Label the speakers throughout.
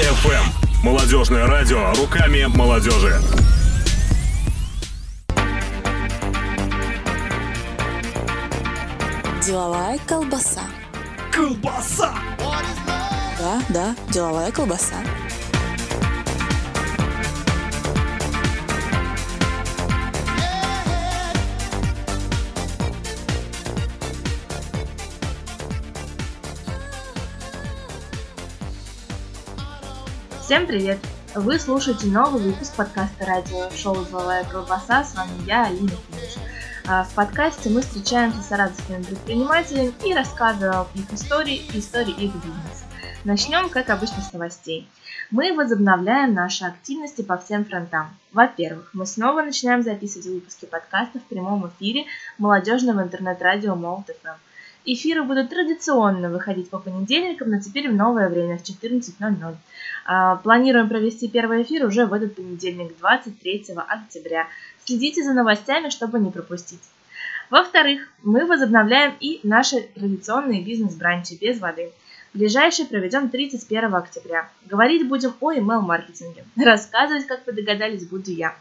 Speaker 1: FM. Молодежное радио руками молодежи.
Speaker 2: Деловая колбаса.
Speaker 3: Колбаса!
Speaker 2: Да, да, деловая колбаса.
Speaker 4: Всем привет! Вы слушаете новый выпуск подкаста радио-шоу «Деловая колбаса». С вами я, Алина Куниш. А, В подкасте мы встречаемся с саратовскими предпринимателями и рассказываем их истории и истории их бизнеса. Начнем, как обычно, с новостей. Мы возобновляем наши активности по всем фронтам. Во-первых, мы снова начинаем записывать выпуски подкаста в прямом эфире молодежного интернет-радио Молот. Эфиры будут традиционно выходить по понедельникам, но теперь в новое время, в 14.00. А, Планируем провести первый эфир уже в этот понедельник, 23 октября. Следите за новостями, чтобы не пропустить. Во-вторых, мы возобновляем и наши традиционные бизнес-бранчи без воды. Ближайший проведем 31 октября. Говорить будем о email-маркетинге. Рассказывать, как вы догадались, буду я.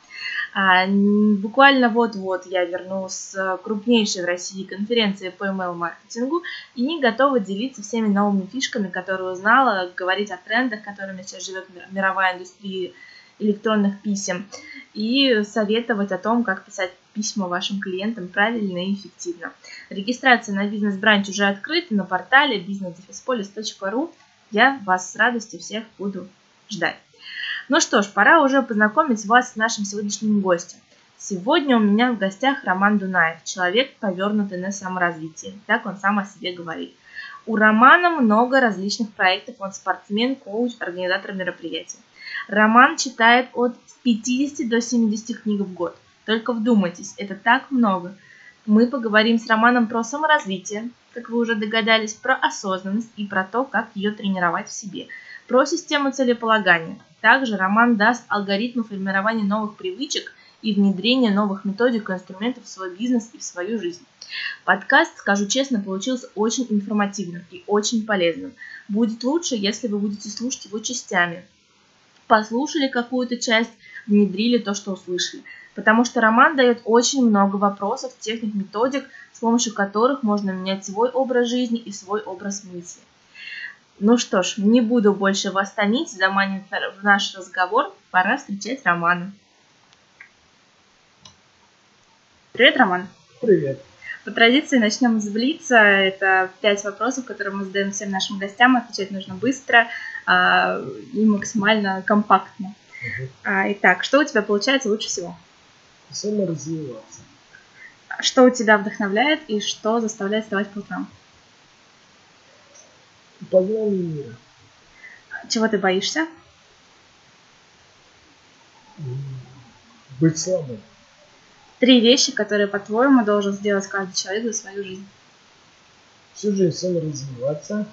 Speaker 4: А, Буквально вот-вот я вернусь с крупнейшей в России конференции по email-маркетингу и готова делиться всеми новыми фишками, которые узнала, говорить о трендах, которыми сейчас живет мир- мировая индустрия электронных писем и советовать о том, как писать письма вашим клиентам правильно и эффективно. Регистрация на бизнес-бранч уже открыта на портале businessdefispolis.ru. Я вас с радостью всех буду ждать. Ну что ж, пора уже познакомить вас с нашим сегодняшним гостем. Сегодня у меня в гостях Роман Дунаев, человек, повернутый на саморазвитие. Так он сам о себе говорит. У Романа много различных проектов. Он спортсмен, коуч, организатор мероприятий. Роман читает от 50 до 70 книг в год. Только вдумайтесь, это так много. Мы поговорим с Романом про саморазвитие, как вы уже догадались, про осознанность и про то, как ее тренировать в себе, про систему целеполагания. Также Роман даст алгоритмы формирования новых привычек и внедрения новых методик и инструментов в свой бизнес и в свою жизнь. Подкаст, скажу честно, получился очень информативным и очень полезным. Будет лучше, если вы будете слушать его частями. Послушали какую-то часть, внедрили то, что услышали. Потому что роман дает очень много вопросов, техник, методик, с помощью которых можно менять свой образ жизни и свой образ мысли. Ну что ж, не буду больше вас томить, заманивать в наш разговор, пора встречать Романа. Привет, Роман.
Speaker 3: Привет.
Speaker 4: По традиции начнем с Блица. Это пять вопросов, которые мы задаем всем нашим гостям. Отвечать нужно быстро а, и максимально компактно.
Speaker 3: Мгм.
Speaker 4: А, Итак, что у тебя получается лучше всего?
Speaker 3: Саморазвиваться.
Speaker 4: Что у тебя вдохновляет и что заставляет вставать по утрам?
Speaker 3: Познание мира.
Speaker 4: Чего ты боишься?
Speaker 3: Быть слабым.
Speaker 4: Три вещи, которые, по-твоему, должен сделать каждый человек за свою жизнь.
Speaker 3: Всю жизнь саморазвиваться.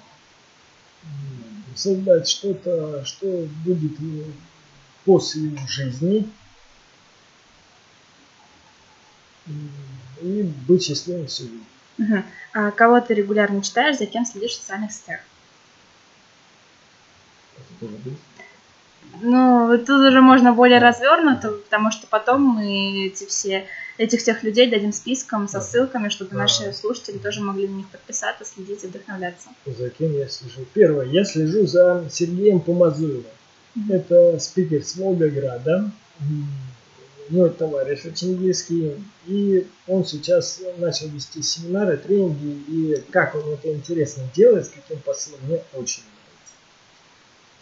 Speaker 3: М, Создать что-то, что будет после жизни. И быть счастливым всю жизнь.
Speaker 4: Мгм. А кого ты регулярно читаешь, за кем следишь в социальных сетях? Ну, тут уже можно более развернуто, потому что потом мы эти все, этих всех людей дадим списком со ссылками, чтобы
Speaker 3: Да.
Speaker 4: наши слушатели тоже могли на них подписаться, следить и вдохновляться.
Speaker 3: За кем я слежу? Первое. Я слежу за Сергеем Помазуевым.
Speaker 4: Мгм.
Speaker 3: Это спикер с Волгограда. Мой товарищ очень близкий. И он сейчас начал вести семинары, тренинги. И как он это интересно делает, с каким посылом, мне очень.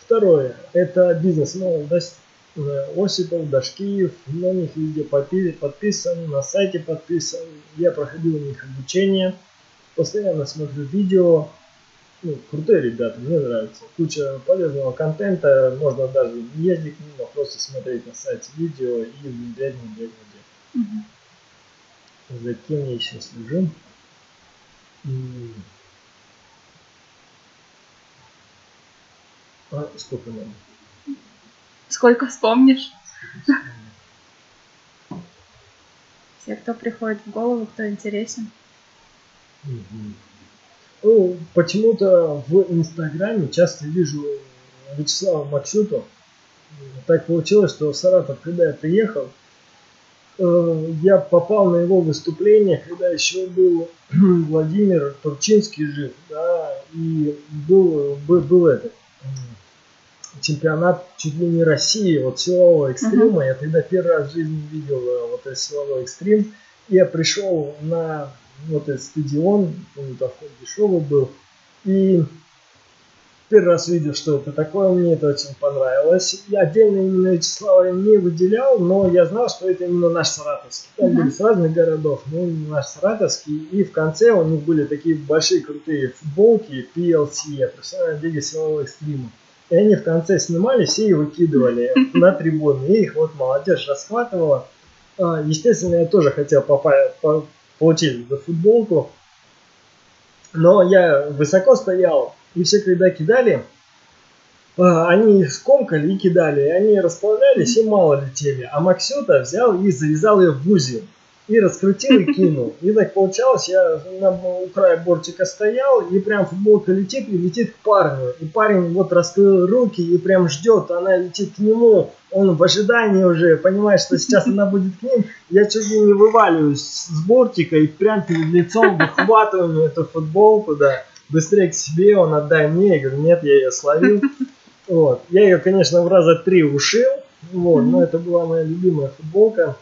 Speaker 3: Второе. Это бизнес-молодость. Э, Осипов, Дашкиев, на них везде подписан, на сайте подписан. Я проходил у них обучение. Постоянно смотрю видео. Ну, крутые ребята, мне нравится. Куча полезного контента, можно даже не ездить мимо, просто смотреть на сайте видео и внедрять, внедрять, внедрять.
Speaker 4: Мгм.
Speaker 3: За кем я еще слежу? А сколько надо?
Speaker 4: Сколько вспомнишь? Все, кто приходит в голову, кто интересен.
Speaker 3: Ну, почему-то в Инстаграме часто вижу Вячеславу Максюту. Так получилось, что в Саратов, когда я приехал, э, я попал на его выступление, когда еще был Владимир Турчинский жив, да, и был, был, был этот чемпионат чуть ли не России, вот силового экстрима. Uh-huh. Я тогда первый раз в жизни видел э, вот этот силовой экстрим. Я пришел на вот этот стадион, он там дешевый был, и первый раз видел, что это такое, мне это очень понравилось. Я отдельно именно Вячеслава не выделял, но я знал, что это именно наш саратовский. Там uh-huh. были с разных городов, но именно наш саратовский. И в конце у них были такие большие крутые футболки PLC, профессиональная лига силового экстрима. И они в конце снимались и выкидывали на трибуны. И их вот молодежь расхватывала. А, естественно, я тоже хотел попасть, получить эту футболку. Но я высоко стоял, и все, когда кидали, а, они их скомкали и кидали. И они расплавлялись и мало летели. А Максюта взял и завязал ее в узел и раскрутил и кинул. И так получалось, я на, у края бортика стоял, и прям футболка летит и летит к парню. И парень вот раскрыл руки и прям ждет, она летит к нему. Он в ожидании уже понимает, что сейчас она будет к ним. Я чуть ли не вываливаюсь с бортика и прям перед лицом выхватываю эту футболку, да. Быстрее к себе, он отдай мне. Я говорю, нет, я ее словил. Вот. Я ее, конечно, в раза три ушил. Вот, но это была моя любимая футболка.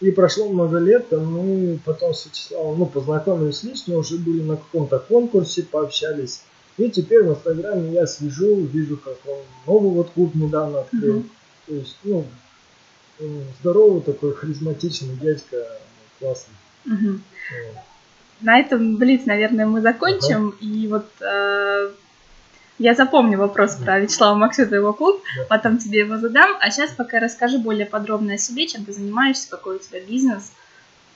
Speaker 3: И прошло много лет, мы потом с Вячеславом ну, познакомились лично, уже были на каком-то конкурсе, пообщались. И теперь в Инстаграме я слежу, вижу, как он новый вот клуб недавно открыл. Mm-hmm. То есть, ну, здоровый такой харизматичный дядька, классный.
Speaker 4: Mm-hmm. Вот. На этом Блиц, наверное, мы закончим. Uh-huh. И вот э, я запомню вопрос про Вячеслава Максюта и его клуб, потом тебе его задам. А сейчас пока расскажи более подробно о себе, чем ты занимаешься, какой у тебя бизнес,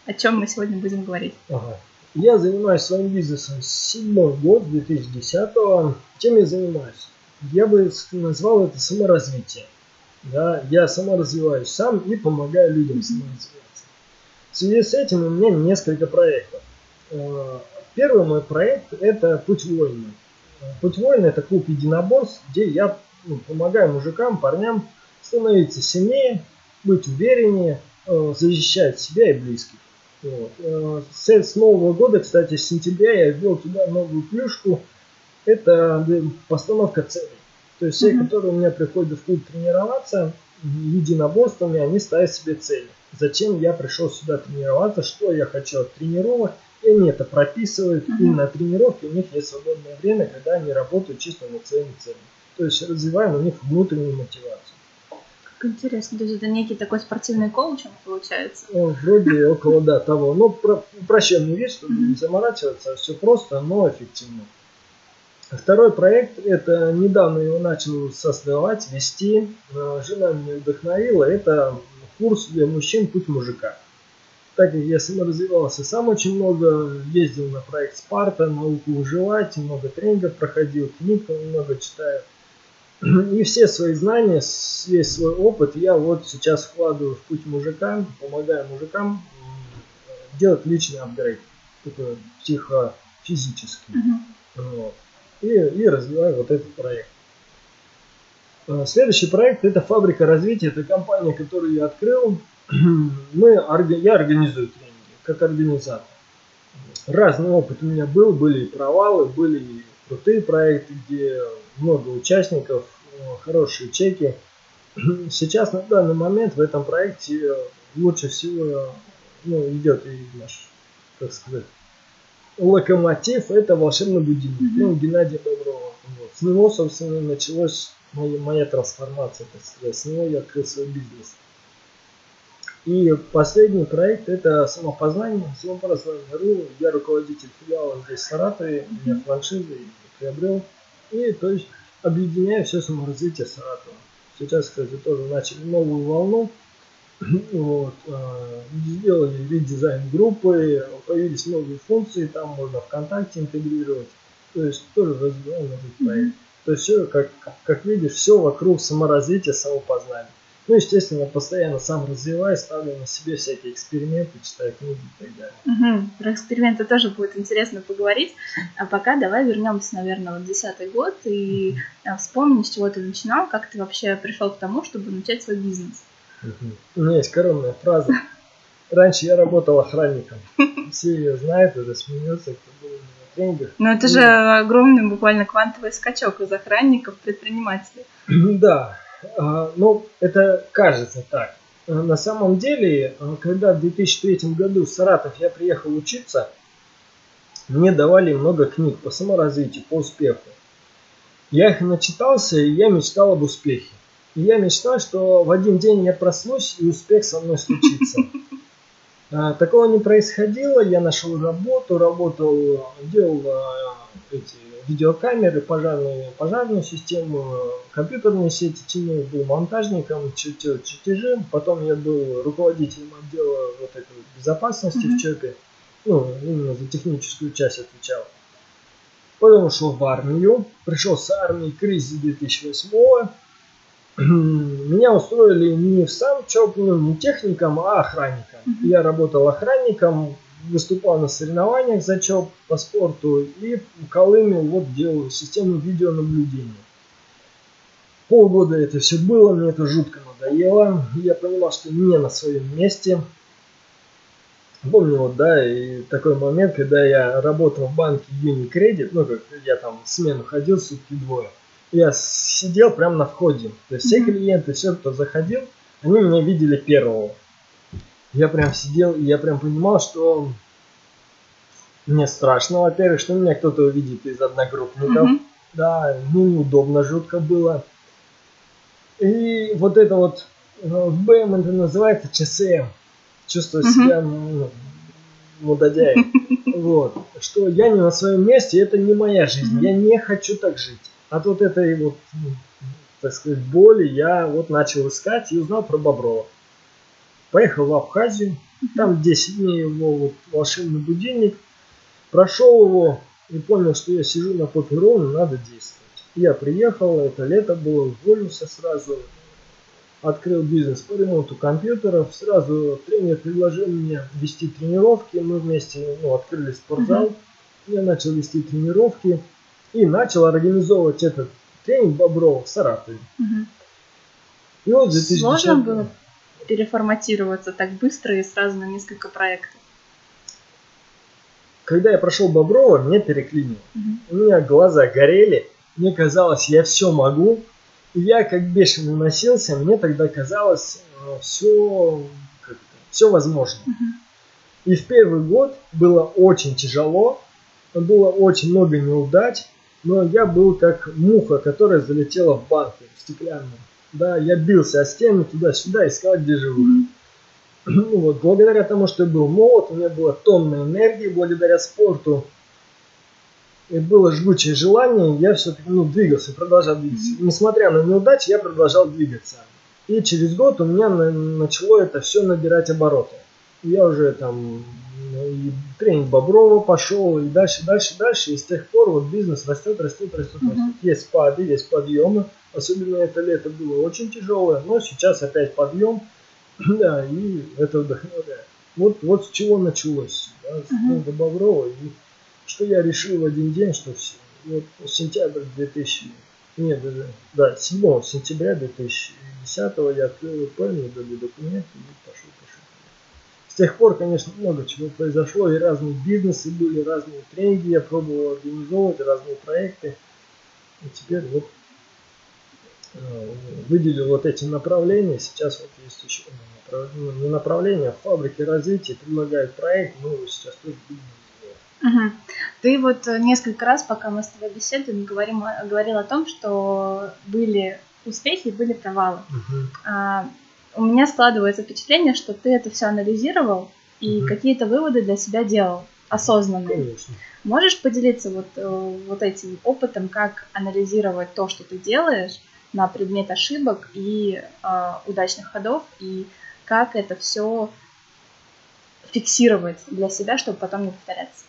Speaker 4: о чем мы сегодня будем говорить.
Speaker 3: Ага. Я занимаюсь своим бизнесом седьмой год, 2010-го. Чем я занимаюсь? Я бы назвал это саморазвитие. Да, я саморазвиваюсь сам и помогаю людям саморазвиваться. В связи с этим у меня несколько проектов. Э, первый мой проект – это «Путь воина». Путь воина это клуб единоборств, где я ну, помогаю мужикам, парням становиться сильнее, быть увереннее, э, защищать себя и близких. Вот. Э, с, с Нового года, кстати, с сентября я ввел туда новую плюшку. Это постановка целей. То есть все, mm-hmm. которые у меня приходят в клуб тренироваться единоборствами, они ставят себе цели. Зачем я пришел сюда тренироваться, что я хочу от тренировок, и они это прописывают, и на тренировке у них есть свободное время, когда они работают чисто над своими целями. То есть развиваем у них внутреннюю мотивацию.
Speaker 4: Как интересно, то есть это некий такой спортивный коучинг получается?
Speaker 3: Ну, вроде около, да, того. Но про, упрощенный вид, чтобы не заморачиваться, все просто, но эффективно. Второй проект, это недавно его начал создавать, вести, жена меня вдохновила, это курс для мужчин «Путь мужика» так как я саморазвивался сам очень много, ездил на проект Спарта, науку выживать, много тренингов проходил, книг много читаю. И все свои знания, весь свой опыт я вот сейчас вкладываю в путь мужика, помогаю мужикам делать личный апгрейд, такой психофизический. Uh-huh. Вот. И, и развиваю вот этот проект. А, следующий проект это фабрика развития, это компания, которую я открыл мы, я организую тренинги, как организатор. Разный опыт у меня был, были и провалы, были и крутые проекты, где много участников, хорошие чеки. Сейчас на данный момент в этом проекте лучше всего ну, идет и наш, как сказать, локомотив, это волшебный будильник, mm-hmm. ну, Геннадий Боброва. Вот. С него, собственно, началась моя, моя трансформация, так сказать. С него я открыл свой бизнес. И последний проект это самопознание, самопознание.ру. Я руководитель филиала здесь в Саратове, у меня франшиза, я приобрел. И то есть объединяю все саморазвитие Саратова. Сейчас, кстати, тоже начали новую волну. Вот, а, сделали редизайн группы, появились новые функции, там можно ВКонтакте интегрировать. То есть тоже развиваем этот проект. То есть все, как, как видишь, все вокруг саморазвития, самопознания. Ну, естественно, постоянно сам развиваюсь, ставлю на себе всякие эксперименты, читаю книги и так далее.
Speaker 4: Угу. Про эксперименты тоже будет интересно поговорить. А пока давай вернемся, наверное, в десятый год и а, вспомни, с чего ты начинал, как ты вообще пришел к тому, чтобы начать свой бизнес.
Speaker 3: Угу. У меня есть коронная фраза. Раньше я работал охранником. Все ее знают, уже смеются, кто был на тренингах.
Speaker 4: Но это же огромный буквально квантовый скачок из охранников в предпринимателей.
Speaker 3: Да, ну, это кажется так. А, на самом деле, а, когда в 2003 году в Саратов я приехал учиться, мне давали много книг по саморазвитию, по успеху. Я их начитался, и я мечтал об успехе. И я мечтал, что в один день я проснусь, и успех со мной случится. Такого не происходило, я нашел работу, работал, делал эти видеокамеры, пожарную, пожарную систему, компьютерные сети чинил, был монтажником, чертил чертежи. Потом я был руководителем отдела вот этой безопасности mm-hmm. в ЧОПе. Ну, именно за техническую часть отвечал. Потом ушел в армию. Пришел с армии кризис 2008 меня устроили не в сам ЧОП, ну, не техником, а охранником. Mm-hmm. Я работал охранником выступал на соревнованиях за ЧОП по спорту и в Колыме вот делал систему видеонаблюдения. Полгода это все было, мне это жутко надоело. Я понимал, что не на своем месте. Помню, вот, да, и такой момент, когда я работал в банке Unicredit, ну, как я там в смену ходил сутки двое, я сидел прямо на входе. То есть все клиенты, все, кто заходил, они меня видели первого я прям сидел, и я прям понимал, что мне страшно, во-первых, что меня кто-то увидит из одногруппников. Mm-hmm. Да, ну неудобно, жутко было. И вот это вот э, в БМ это называется ЧСМ. Чувствую mm-hmm. себя ну, мудодяем. Вот. Что я не на своем месте, это не моя жизнь. Mm-hmm. Я не хочу так жить. От вот этой вот, ну, так сказать, боли я вот начал искать и узнал про Боброва. Поехал в Абхазию, там 10 дней его вот волшебный будильник. Прошел его и понял, что я сижу на попе ровно, надо действовать. Я приехал, это лето было, уволился сразу, открыл бизнес по ремонту компьютеров. Сразу тренер предложил мне вести тренировки. Мы вместе ну, открыли спортзал. Я начал вести тренировки и начал организовывать этот тренинг Боброва в Саратове.
Speaker 4: И вот 2010... Сложно было переформатироваться так быстро и сразу на несколько проектов?
Speaker 3: Когда я прошел Боброва, меня переклинило. Угу. У меня глаза горели, мне казалось, я все могу. И я как бешеный носился, мне тогда казалось, э, все, все возможно. Угу. И в первый год было очень тяжело, было очень много неудач, но я был как муха, которая залетела в банку стеклянную. Да, я бился о стену туда-сюда, искал, где живу. Mm-hmm. Ну, вот, благодаря тому, что я был молод, у меня была тонна энергии, благодаря спорту. И было жгучее желание, я все-таки ну, двигался, продолжал двигаться. Mm-hmm. Несмотря на неудачи, я продолжал двигаться. И через год у меня начало это все набирать обороты. Я уже там и тренинг Боброва пошел, и дальше, дальше, дальше. И с тех пор вот бизнес растет, растет, растет, mm-hmm. растет. Есть спады, есть подъемы. Особенно это лето было очень тяжелое, но сейчас опять подъем. Да, и это вдохновляет. Вот, вот с чего началось, да, с uh-huh. Боброва. И что я решил в один день, что все. Вот сентябрь 2000, нет, даже, да, 7 сентября 2010 я открыл ИП, мне дали документы и пошел, пошел. С тех пор, конечно, много чего произошло, и разные бизнесы были, разные тренинги я пробовал организовывать, разные проекты. И теперь вот выделил вот эти направления. Сейчас вот есть еще ну, не направление, а фабрики развития предлагают проект, но сейчас тоже
Speaker 4: Угу. Ты вот несколько раз, пока мы с тобой беседуем, говорим, говорил о том, что были успехи и были провалы.
Speaker 3: Угу.
Speaker 4: А, у меня складывается впечатление, что ты это все анализировал и угу. какие-то выводы для себя делал осознанные.
Speaker 3: Конечно.
Speaker 4: Можешь поделиться вот, э, вот этим опытом, как анализировать то, что ты делаешь, на предмет ошибок и э, удачных ходов, и как это все фиксировать для себя, чтобы потом не повторяться.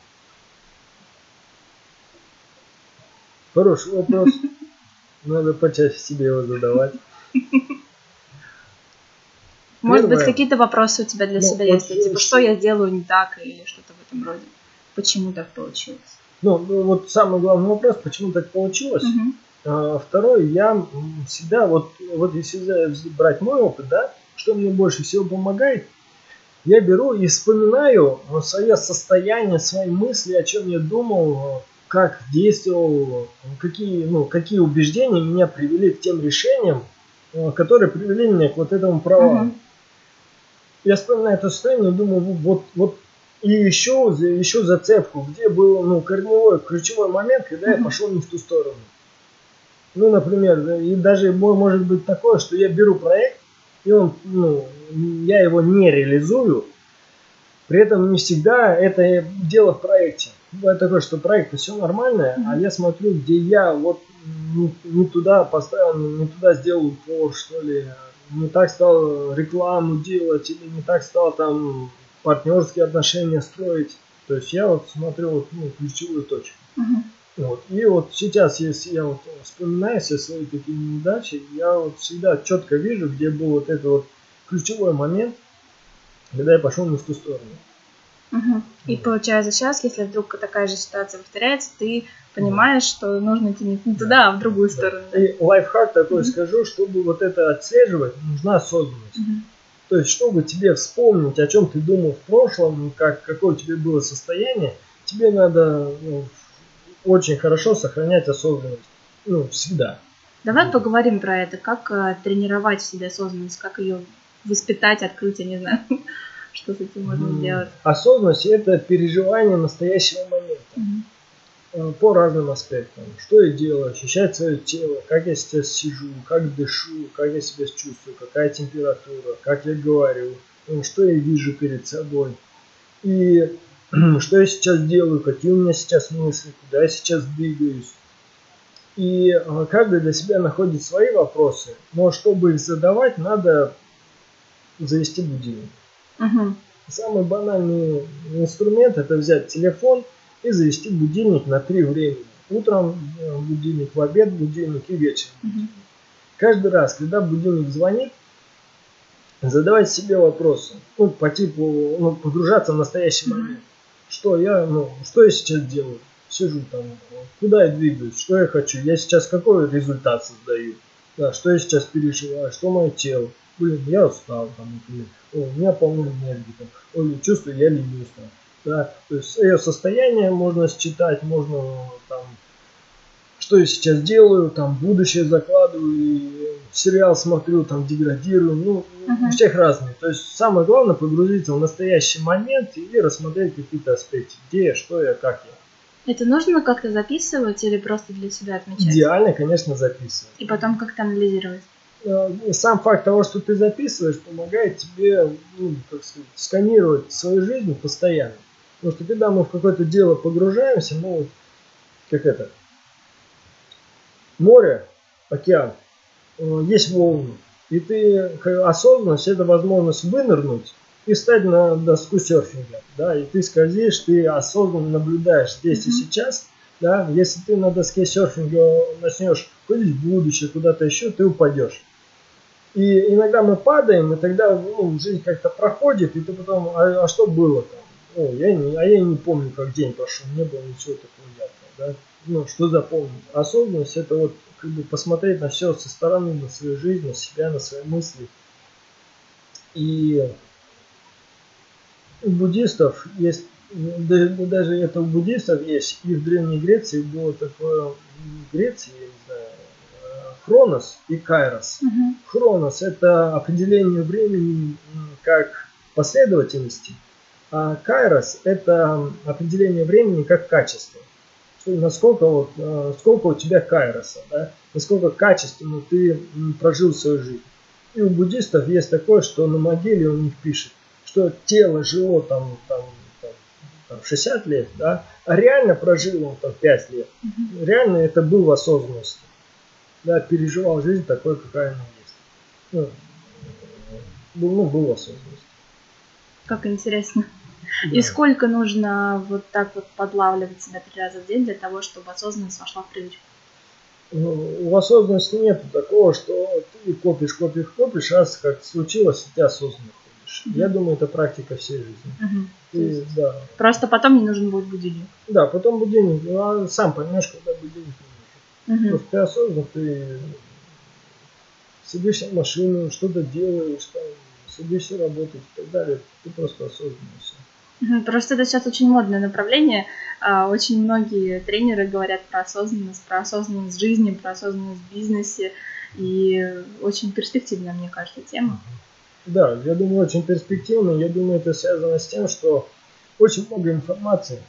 Speaker 3: Хороший вопрос. Надо почаще себе его задавать.
Speaker 4: Может быть, какие-то вопросы у тебя для
Speaker 3: Ну,
Speaker 4: себя
Speaker 3: вот
Speaker 4: есть? Типа, что я делаю не так или что-то в этом роде? Почему так получилось?
Speaker 3: Ну, ну, вот самый главный вопрос, почему так получилось. А, Второй, я всегда, вот, вот если брать мой опыт, да, что мне больше всего помогает, я беру и вспоминаю вот свое состояние, свои мысли, о чем я думал, как действовал, какие, ну, какие убеждения меня привели к тем решениям, э, которые привели меня к вот этому провалу.
Speaker 4: Мгм.
Speaker 3: Я вспоминаю это состояние и думаю, вот, вот и еще, еще зацепку, где был ну, корневой, ключевой момент, когда я
Speaker 4: Мгм.
Speaker 3: пошел не в ту сторону. Ну, например, и даже мо- может быть такое, что я беру проект, и он, ну, я его не реализую, при этом не всегда это дело в проекте. Бывает такое, что проект все нормальное, а я смотрю, где я вот не, не туда поставил, не туда сделал упор, что ли, не так стал рекламу делать, или не так стал там партнерские отношения строить. То есть я вот смотрю вот, ну, ключевую точку.
Speaker 4: Мгм.
Speaker 3: Вот. И вот сейчас, если я вот вспоминаю все свои такие неудачи, я вот всегда четко вижу, где был вот этот вот ключевой момент, когда я пошел не в ту сторону.
Speaker 4: Мгм. И
Speaker 3: Вот.
Speaker 4: получается сейчас, если вдруг такая же ситуация повторяется, ты понимаешь, что нужно идти не туда, а в другую сторону. да?
Speaker 3: И лайфхак такой
Speaker 4: Мгм.
Speaker 3: скажу, чтобы вот это отслеживать, нужна осознанность.
Speaker 4: Мгм.
Speaker 3: То есть, чтобы тебе вспомнить, о чем ты думал в прошлом, как, какое у тебя было состояние, тебе надо ну, очень хорошо сохранять осознанность. Ну, всегда.
Speaker 4: Давай поговорим про это, как э, тренировать в себе осознанность, как ее воспитать, открыть, я не знаю, что с этим можно
Speaker 3: М,
Speaker 4: сделать.
Speaker 3: Осознанность – это переживание настоящего момента. Э, по разным аспектам. Что я делаю, ощущать свое тело, как я сейчас сижу, как дышу, как я себя чувствую, какая температура, как я говорю, ну, что я вижу перед собой. И что я сейчас делаю, какие у меня сейчас мысли, куда я сейчас двигаюсь. И э, каждый для себя находит свои вопросы, но чтобы их задавать, надо завести будильник.
Speaker 4: Мгм.
Speaker 3: Самый банальный инструмент это взять телефон и завести будильник на три времени. Утром э, будильник, в обед будильник и вечером.
Speaker 4: Мгм.
Speaker 3: Каждый раз, когда будильник звонит, задавать себе вопросы. Ну, по типу, ну, погружаться в настоящий момент. Что я, ну, что я сейчас делаю? Сижу там, куда я двигаюсь, что я хочу, я сейчас какой результат создаю, да, что я сейчас переживаю, что мое тело. Блин, я устал, там, например. О, у меня полно энергии, там. Ой, чувствую, я ленюсь, там. Да, то есть свое состояние можно считать, можно там, что я сейчас делаю, там, будущее закладываю, и сериал смотрю, там, деградирую, ну,
Speaker 4: Мгм.
Speaker 3: у всех разные. То есть самое главное погрузиться в настоящий момент и рассмотреть какие-то аспекты, где я, что я, как я.
Speaker 4: Это нужно как-то записывать или просто для себя отмечать?
Speaker 3: Идеально, конечно, записывать.
Speaker 4: И потом как-то анализировать.
Speaker 3: Э, Сам факт того, что ты записываешь, помогает тебе, ну, как сказать, сканировать свою жизнь постоянно. Потому что когда мы в какое-то дело погружаемся, ну, вот, как это, море, океан, э, есть волны. И ты, как осознанность, это возможность вынырнуть и встать на доску серфинга. Да, и ты скользишь, ты осознанно наблюдаешь здесь и
Speaker 4: Мгм.
Speaker 3: сейчас. Да, если ты на доске серфинга начнешь ходить в будущее, куда-то еще, ты упадешь. И иногда мы падаем, и тогда ну, жизнь как-то проходит, и ты потом, а, а что было там? О, я не, а я не помню, как день прошел, не было ничего такого яркого, да? Ну, что запомнить? Осознанность это вот как бы посмотреть на все со стороны, на свою жизнь, на себя, на свои мысли. И у буддистов есть, да- да даже это у буддистов есть, и в Древней Греции было такое, в Греции, я не знаю, э, Хронос и Кайрос.
Speaker 4: Мгм.
Speaker 3: Хронос – это определение времени как последовательности, а Кайрос – это определение времени как качество. Насколько, вот, э, сколько у тебя Кайроса, да? насколько качественно ты прожил свою жизнь. И у буддистов есть такое, что на могиле у них пишет, что тело жило там, там, там, там 60 лет, да? а реально прожил он там 5 лет. Реально это был в осознанности. Да, переживал жизнь такой, какая она есть. Ну, был, ну, был в осознанности.
Speaker 4: Как интересно.
Speaker 3: Да.
Speaker 4: И сколько нужно вот так вот подлавливать себя три раза в день для того, чтобы осознанность вошла в привычку?
Speaker 3: Ну, у осознанности нет такого, что ты и копишь, копишь, копишь, раз как случилось, ты осознанно ходишь.
Speaker 4: Мгм.
Speaker 3: Я думаю, это практика всей жизни.
Speaker 4: То
Speaker 3: И, да.
Speaker 4: Просто потом не нужен будет будильник.
Speaker 3: да, потом будильник, ну, а сам поймешь, когда будильник не нужен.
Speaker 4: Мгм.
Speaker 3: Просто ты осознанно, ты сидишь в машину, что-то делаешь, там, садишься работать и так далее. Ты просто осознанно все.
Speaker 4: Просто это сейчас очень модное направление. А, Очень многие тренеры говорят про осознанность, про осознанность жизни, про осознанность в бизнесе. И очень перспективная, мне кажется, тема.
Speaker 3: Да, я думаю, очень перспективно. Я думаю, это связано с тем, что очень много информации.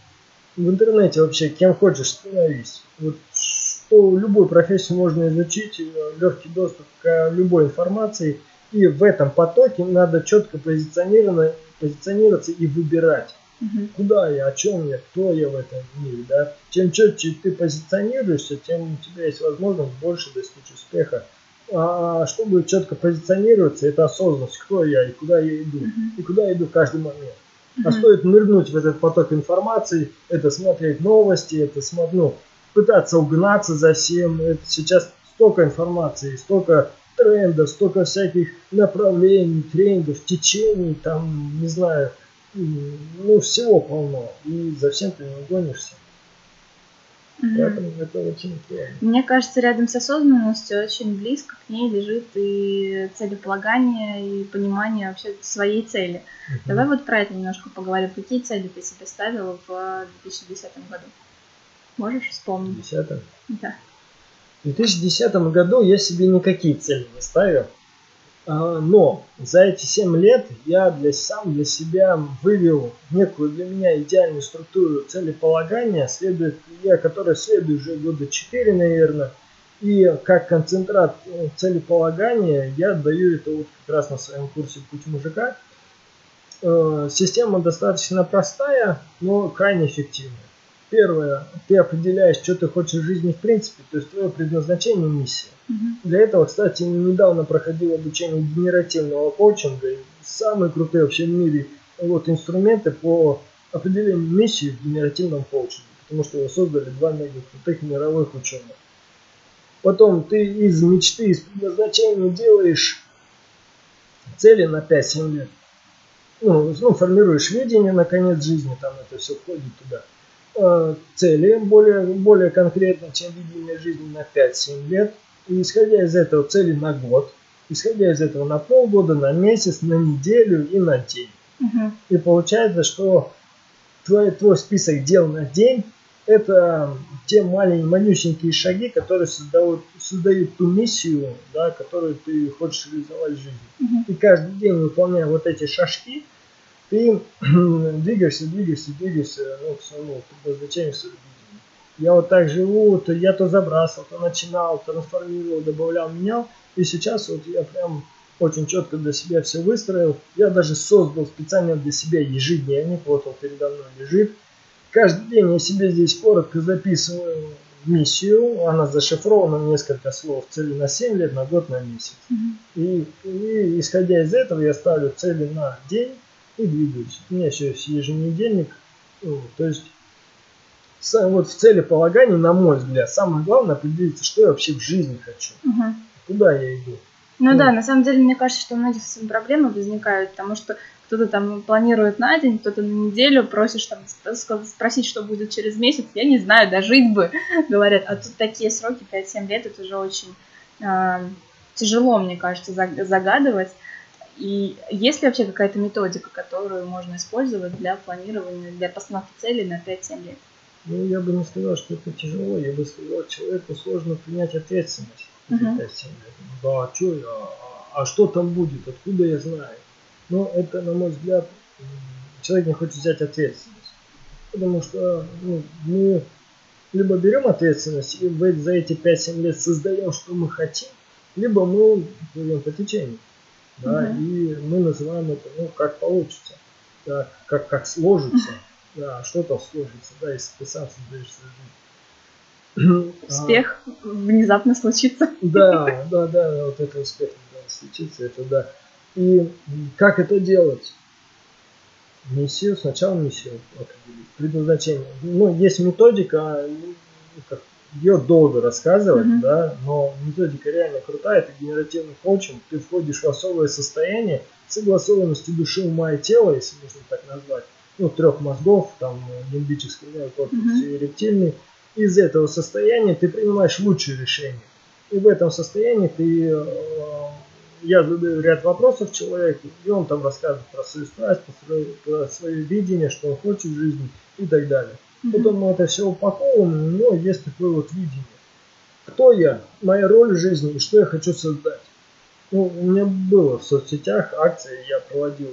Speaker 3: В интернете вообще кем хочешь становись. Вот что любую профессию можно изучить, легкий доступ к любой информации. И в этом потоке надо четко позиционировано, позиционироваться и выбирать,
Speaker 4: Мгм.
Speaker 3: куда я, о чем я, кто я в этом мире. Да? Чем четче ты позиционируешься, тем у тебя есть возможность больше достичь успеха. А чтобы четко позиционироваться, это осознанность, кто я и куда я иду.
Speaker 4: Мгм.
Speaker 3: И куда я иду в каждый момент. А стоит нырнуть в этот поток информации, это смотреть новости, это смо- ну, пытаться угнаться за всем. Это сейчас столько информации, столько трендов, столько всяких направлений, трендов, течений, там, не знаю, ну, всего полно. И за всем ты не угонишься.
Speaker 4: Мгм.
Speaker 3: Поэтому это очень сложно.
Speaker 4: Мне кажется, рядом с осознанностью очень близко к ней лежит и целеполагание, и понимание вообще своей цели. Давай вот про это немножко поговорим. Какие цели ты себе ставила в 2010 году? Можешь
Speaker 3: В
Speaker 4: вспомнить?
Speaker 3: 2010
Speaker 4: Да.
Speaker 3: В 2010 году я себе никакие цели не ставил. А, Но за эти 7 лет я для, сам для себя вывел некую для меня идеальную структуру целеполагания, следует, я которой следую уже года 4, наверное. И как концентрат э, целеполагания я даю это вот как раз на своем курсе «Путь мужика». Э, Система достаточно простая, но крайне эффективная. Первое, ты определяешь, что ты хочешь в жизни в принципе, то есть твое предназначение, миссия.
Speaker 4: Мгм.
Speaker 3: Для этого, кстати, недавно проходил обучение генеративного коучинга. И самые крутые вообще в мире вот, инструменты по определению миссии в генеративном коучинге. Потому что его создали два мега крутых мировых ученых. Потом ты из мечты, из предназначения делаешь цели на 5-7 лет. Ну, ну, формируешь видение на конец жизни, там это все входит туда. Э, Цели более, более конкретно, чем видение жизни на 5-7 лет. И исходя из этого цели на год, исходя из этого на полгода, на месяц, на неделю и на день.
Speaker 4: Мгм.
Speaker 3: И получается, что твой, твой список дел на день это те маленькие, малюсенькие шаги, которые создают, создают ту миссию, да, которую ты хочешь реализовать в жизни.
Speaker 4: Мгм.
Speaker 3: И каждый день, выполняя вот эти шажки, ты двигаешься, двигаешься, двигаешься ну, к своему предназначению, к своему видению. Я вот так живу, то я то забрасывал, то начинал, трансформировал, добавлял, менял. И сейчас вот я прям очень четко для себя все выстроил. Я даже создал специально для себя ежедневник, вот он передо мной лежит. Каждый день я себе здесь коротко записываю миссию, она зашифрована в несколько слов, цели на 7 лет, на год, на месяц.
Speaker 4: Мгм.
Speaker 3: И, и исходя из этого я ставлю цели на день и двигаюсь. У меня еще есть еженедельник. То есть вот в целеполагании, на мой взгляд, самое главное определиться, что я вообще в жизни хочу,
Speaker 4: Мгм.
Speaker 3: куда я иду.
Speaker 4: Ну
Speaker 3: Ну.
Speaker 4: да, на самом деле, мне кажется, что у многих с этим проблемы возникают, потому что кто-то там планирует на день, кто-то на неделю, просишь там спросить, что будет через месяц, я не знаю, дожить бы, говорят. А тут такие сроки, 5-7 лет, это уже очень а, тяжело, мне кажется, заг- загадывать. И есть ли вообще какая-то методика, которую можно использовать для планирования, для постановки целей на 5-7 лет?
Speaker 3: Ну, я бы не сказал, что это тяжело, я бы сказал, человеку сложно принять ответственность. за
Speaker 4: Мгм.
Speaker 3: 5-7 лет. Да, а что я, а, а что там будет, откуда я знаю? Но это, на мой взгляд, человек не хочет взять ответственность. Потому что ну, мы либо берем ответственность и за эти 5-7 лет создаем, что мы хотим, либо мы плывем по течению. Да,
Speaker 4: Мгм.
Speaker 3: И мы называем это, ну, как получится, да, как, как сложится. Да, что там сложится, да, если ты сам создаешь свою жизнь. А,
Speaker 4: Успех внезапно случится.
Speaker 3: да, да, да, вот это успех да, случится, это да. И как это делать? Миссию, сначала миссию определить, предназначение. Ну, есть методика, ну, как ее долго рассказывать,
Speaker 4: Мгм.
Speaker 3: да, но методика реально крутая, это генеративный коучинг, ты входишь в особое состояние согласованности души, ума и тела, если можно так назвать, ну, трех мозгов, там, лимбический неокортекс
Speaker 4: Мгм.
Speaker 3: и рептильный, из этого состояния ты принимаешь лучшие решения. И в этом состоянии ты, э, я задаю ряд вопросов человеку, и он там рассказывает про свою страсть, про свое, про свое видение, что он хочет в жизни и так далее. Потом мы это все упаковываем, него есть такое вот видение. Кто я, моя роль в жизни и что я хочу создать. Ну, у меня было в соцсетях акции, я проводил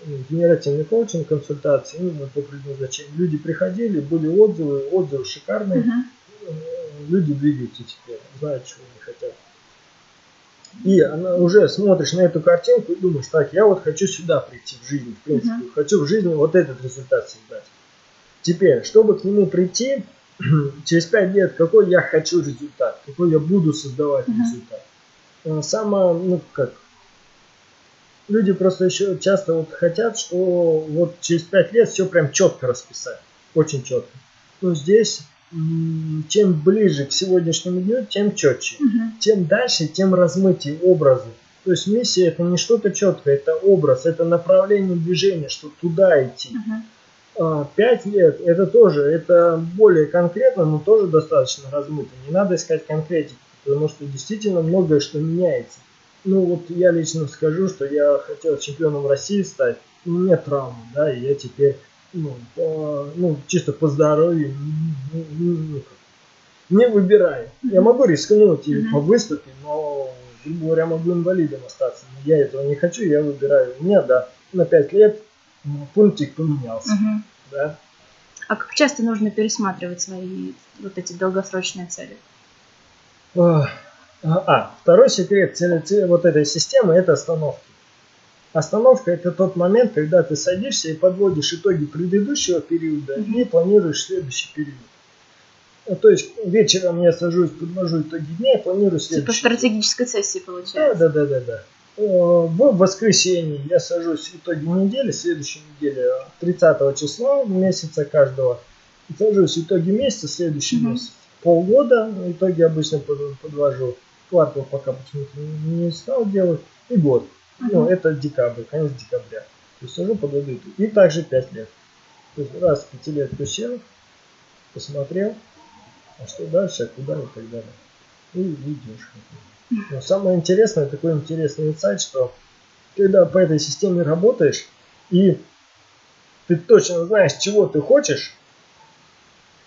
Speaker 3: э, генеративный коучинг, консультации именно по предназначению. Люди приходили, были отзывы, отзывы шикарные. Э, люди двигаются теперь, знают, чего они хотят. И она, уже смотришь на эту картинку и думаешь, так, я вот хочу сюда прийти в жизнь, в принципе,
Speaker 4: Мгм.
Speaker 3: хочу в жизни вот этот результат создать. Теперь, чтобы к нему прийти, через 5 лет, какой я хочу результат, какой я буду создавать
Speaker 4: uh-huh.
Speaker 3: результат. А, самое, ну как, люди просто еще часто вот хотят, что вот через 5 лет все прям четко расписать, очень четко. Но здесь чем ближе к сегодняшнему дню, тем четче.
Speaker 4: Uh-huh.
Speaker 3: Тем дальше, тем размытие образы. То есть миссия это не что-то четкое, это образ, это направление движения, что туда идти.
Speaker 4: Uh-huh.
Speaker 3: А, 5 лет это тоже, это более конкретно, но тоже достаточно размыто. Не надо искать конкретики потому что действительно многое что меняется. Ну вот я лично скажу, что я хотел чемпионом России стать, у меня травма, да, и я теперь, ну, по, ну чисто по здоровью, ну, ну, ну, не выбираю. Я могу рискнуть и
Speaker 4: по
Speaker 3: выступе, но, грубо говоря, могу инвалидом остаться. Но я этого не хочу, я выбираю. У меня, да, на 5 лет пунктик поменялся.
Speaker 4: Мгм.
Speaker 3: Да?
Speaker 4: А как часто нужно пересматривать свои вот эти долгосрочные цели?
Speaker 3: Ох, А, второй секрет вот этой системы – это остановки. Остановка – это тот момент, когда ты садишься и подводишь итоги предыдущего периода
Speaker 4: Мгм.
Speaker 3: и планируешь следующий период. Ну, То есть вечером я сажусь, подвожу итоги дня и планирую
Speaker 4: Типа
Speaker 3: следующий.
Speaker 4: стратегической сессии
Speaker 3: Да,
Speaker 4: получается.
Speaker 3: да, да, да, да. Э, В воскресенье я сажусь итоги недели, следующей недели, э, 30 числа месяца каждого. И сажусь итоги месяца, следующий
Speaker 4: Мгм.
Speaker 3: месяц. Полгода итоги обычно под- подвожу. Квартал пока почему-то не стал делать. И год. Ну,
Speaker 4: Мгм.
Speaker 3: это декабрь, конец декабря. То есть сажу, подведу итоги. И также 5 лет. То есть раз в пятилетку сел, посмотрел, а что дальше, а куда и так далее. И идешь. Но самое интересное, такой интересный инсайт, что когда по этой системе работаешь, и ты точно знаешь, чего ты хочешь,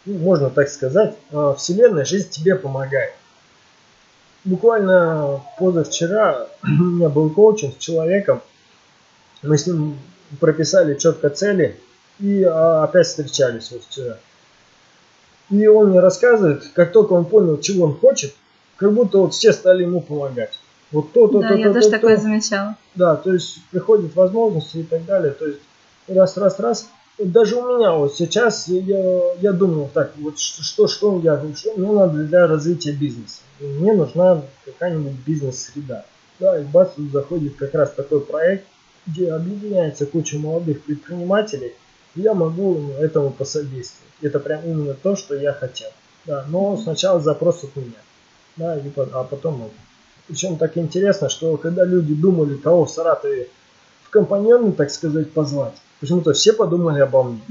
Speaker 3: ну, можно так сказать, а, Вселенная, жизнь тебе помогает. Буквально позавчера у меня был коучинг с человеком, мы с ним прописали четко цели и а, опять встречались вот вчера. И он мне рассказывает, как только он понял, чего он хочет, как будто вот все стали ему помогать. Вот то, то,
Speaker 4: Да,
Speaker 3: то,
Speaker 4: я
Speaker 3: то,
Speaker 4: тоже
Speaker 3: то,
Speaker 4: такое
Speaker 3: то.
Speaker 4: замечала.
Speaker 3: Да, то есть приходят возможности и так далее. То есть раз, раз, раз. Даже у меня вот сейчас я, я думаю, так, вот что, что, что я, что мне надо для развития бизнеса. И Мне нужна какая-нибудь бизнес-среда. Да, и бац, тут заходит как раз такой проект, где объединяется куча молодых предпринимателей, и я могу этому посодействовать. Это прям именно то, что я хотел. Да, но сначала запрос от меня. Да, и, а потом это. Причем так интересно, что когда люди думали, кого в Саратове в компаньоны, так сказать, позвать, почему-то все подумали обо мне.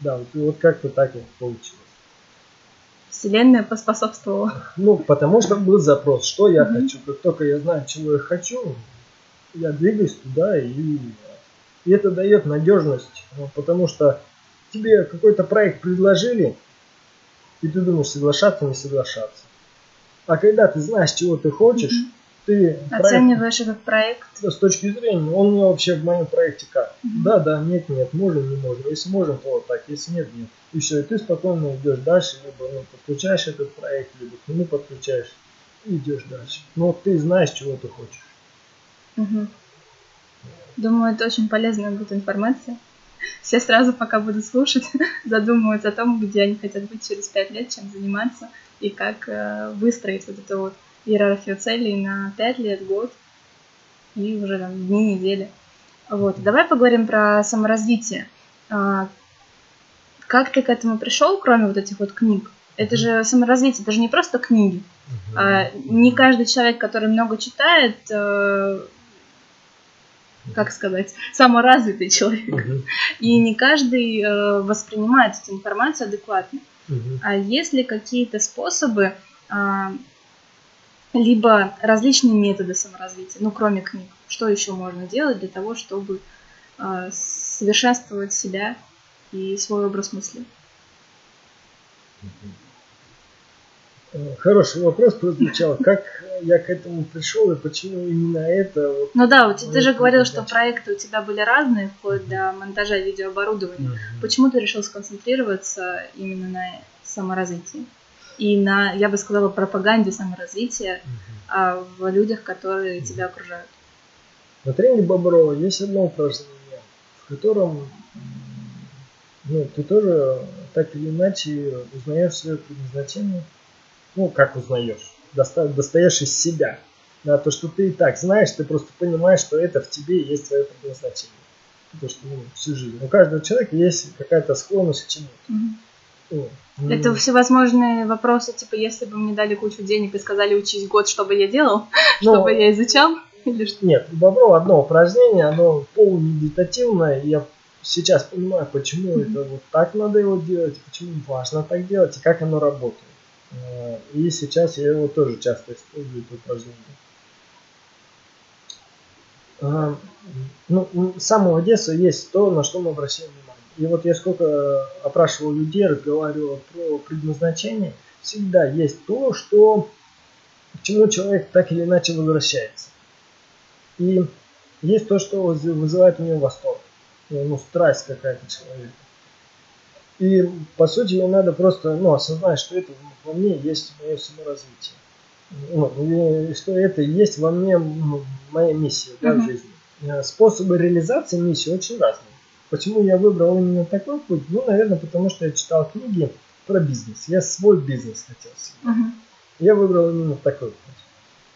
Speaker 3: Да, вот, вот как-то так и получилось.
Speaker 4: Вселенная поспособствовала.
Speaker 3: Ну, потому что был запрос, что я
Speaker 4: Мгм.
Speaker 3: хочу. Как только я знаю, чего я хочу, я двигаюсь туда, и, и это дает надежность. Ну, потому что тебе какой-то проект предложили, и ты думаешь, соглашаться, не соглашаться. А когда ты знаешь, чего ты хочешь,
Speaker 4: Мгм.
Speaker 3: ты проект-
Speaker 4: Оцениваешь этот проект.
Speaker 3: Да, с точки зрения, он мне вообще в моем проекте как?
Speaker 4: Мгм.
Speaker 3: Да, да, нет, нет, можем, не можем. Если можем, то вот так, если нет, нет. И все, и ты спокойно идешь дальше, либо ну, подключаешь этот проект, либо к нему подключаешь и идешь дальше. Но ты знаешь, чего ты хочешь.
Speaker 4: Мгм. Думаю, это очень полезная будет информация. Все сразу, пока будут слушать, задумываются о том, где они хотят быть через пять лет, чем заниматься и как э, выстроить вот эту вот иерархию целей на пять лет, год и уже там дни, недели. Вот. Давай поговорим про саморазвитие. А, Как ты к этому пришел, кроме вот этих вот книг? Это же саморазвитие, это же не просто книги. А, не каждый человек, который много читает, э, как сказать, саморазвитый человек. И не каждый э, воспринимает эту информацию адекватно. А есть ли какие-то способы, а, либо различные методы саморазвития, ну, кроме книг, что еще можно делать для того, чтобы а, совершенствовать себя и свой образ мысли?
Speaker 3: Хороший вопрос прозвучал. Как я к этому пришел и почему именно это? Вот,
Speaker 4: ну да, вот ты же говорил, что проекты у тебя были разные, вплоть до монтажа видеооборудования. Mm-hmm. Почему ты решил сконцентрироваться именно на саморазвитии? И на, я бы сказала, пропаганде саморазвития mm-hmm. в людях, которые mm-hmm. тебя окружают.
Speaker 3: На тренинге Боброва есть одно упражнение, в котором ну, ты тоже так или иначе узнаешь свое предназначение – ну, как узнаешь, доста- достаешь из себя. Да, то, что ты и так знаешь, ты просто понимаешь, что это в тебе есть твое предназначение. То, что ну, всю жизнь. У каждого человека есть какая-то склонность к чему-то.
Speaker 4: Вот. Это всевозможные вопросы, типа, если бы мне дали кучу денег и сказали учись год, что бы я делал, Но... чтобы я изучал? Или что?
Speaker 3: Нет, у Боброва одно упражнение, оно полумедитативное, и я сейчас понимаю, почему mm-hmm. это вот так надо его делать, почему важно так делать, и как оно работает. Э, и сейчас я его тоже часто использую, это упражнение. Э, ну, самого детства есть то, на что мы обращаем внимание. И вот я сколько опрашивал людей, разговаривал про предназначение, всегда есть то, что к чему человек так или иначе возвращается. И есть то, что вызывает у него восторг, ну, страсть какая-то человека. И по сути мне надо просто ну, осознать, что это во мне есть мое саморазвитие. Ну, что это есть во мне моя миссия да, в жизни. Э, способы реализации миссии очень разные. Почему я выбрал именно такой путь? Ну, наверное, потому что я читал книги про бизнес. Я свой бизнес хотел себе. Uh-huh. Я выбрал именно такой путь.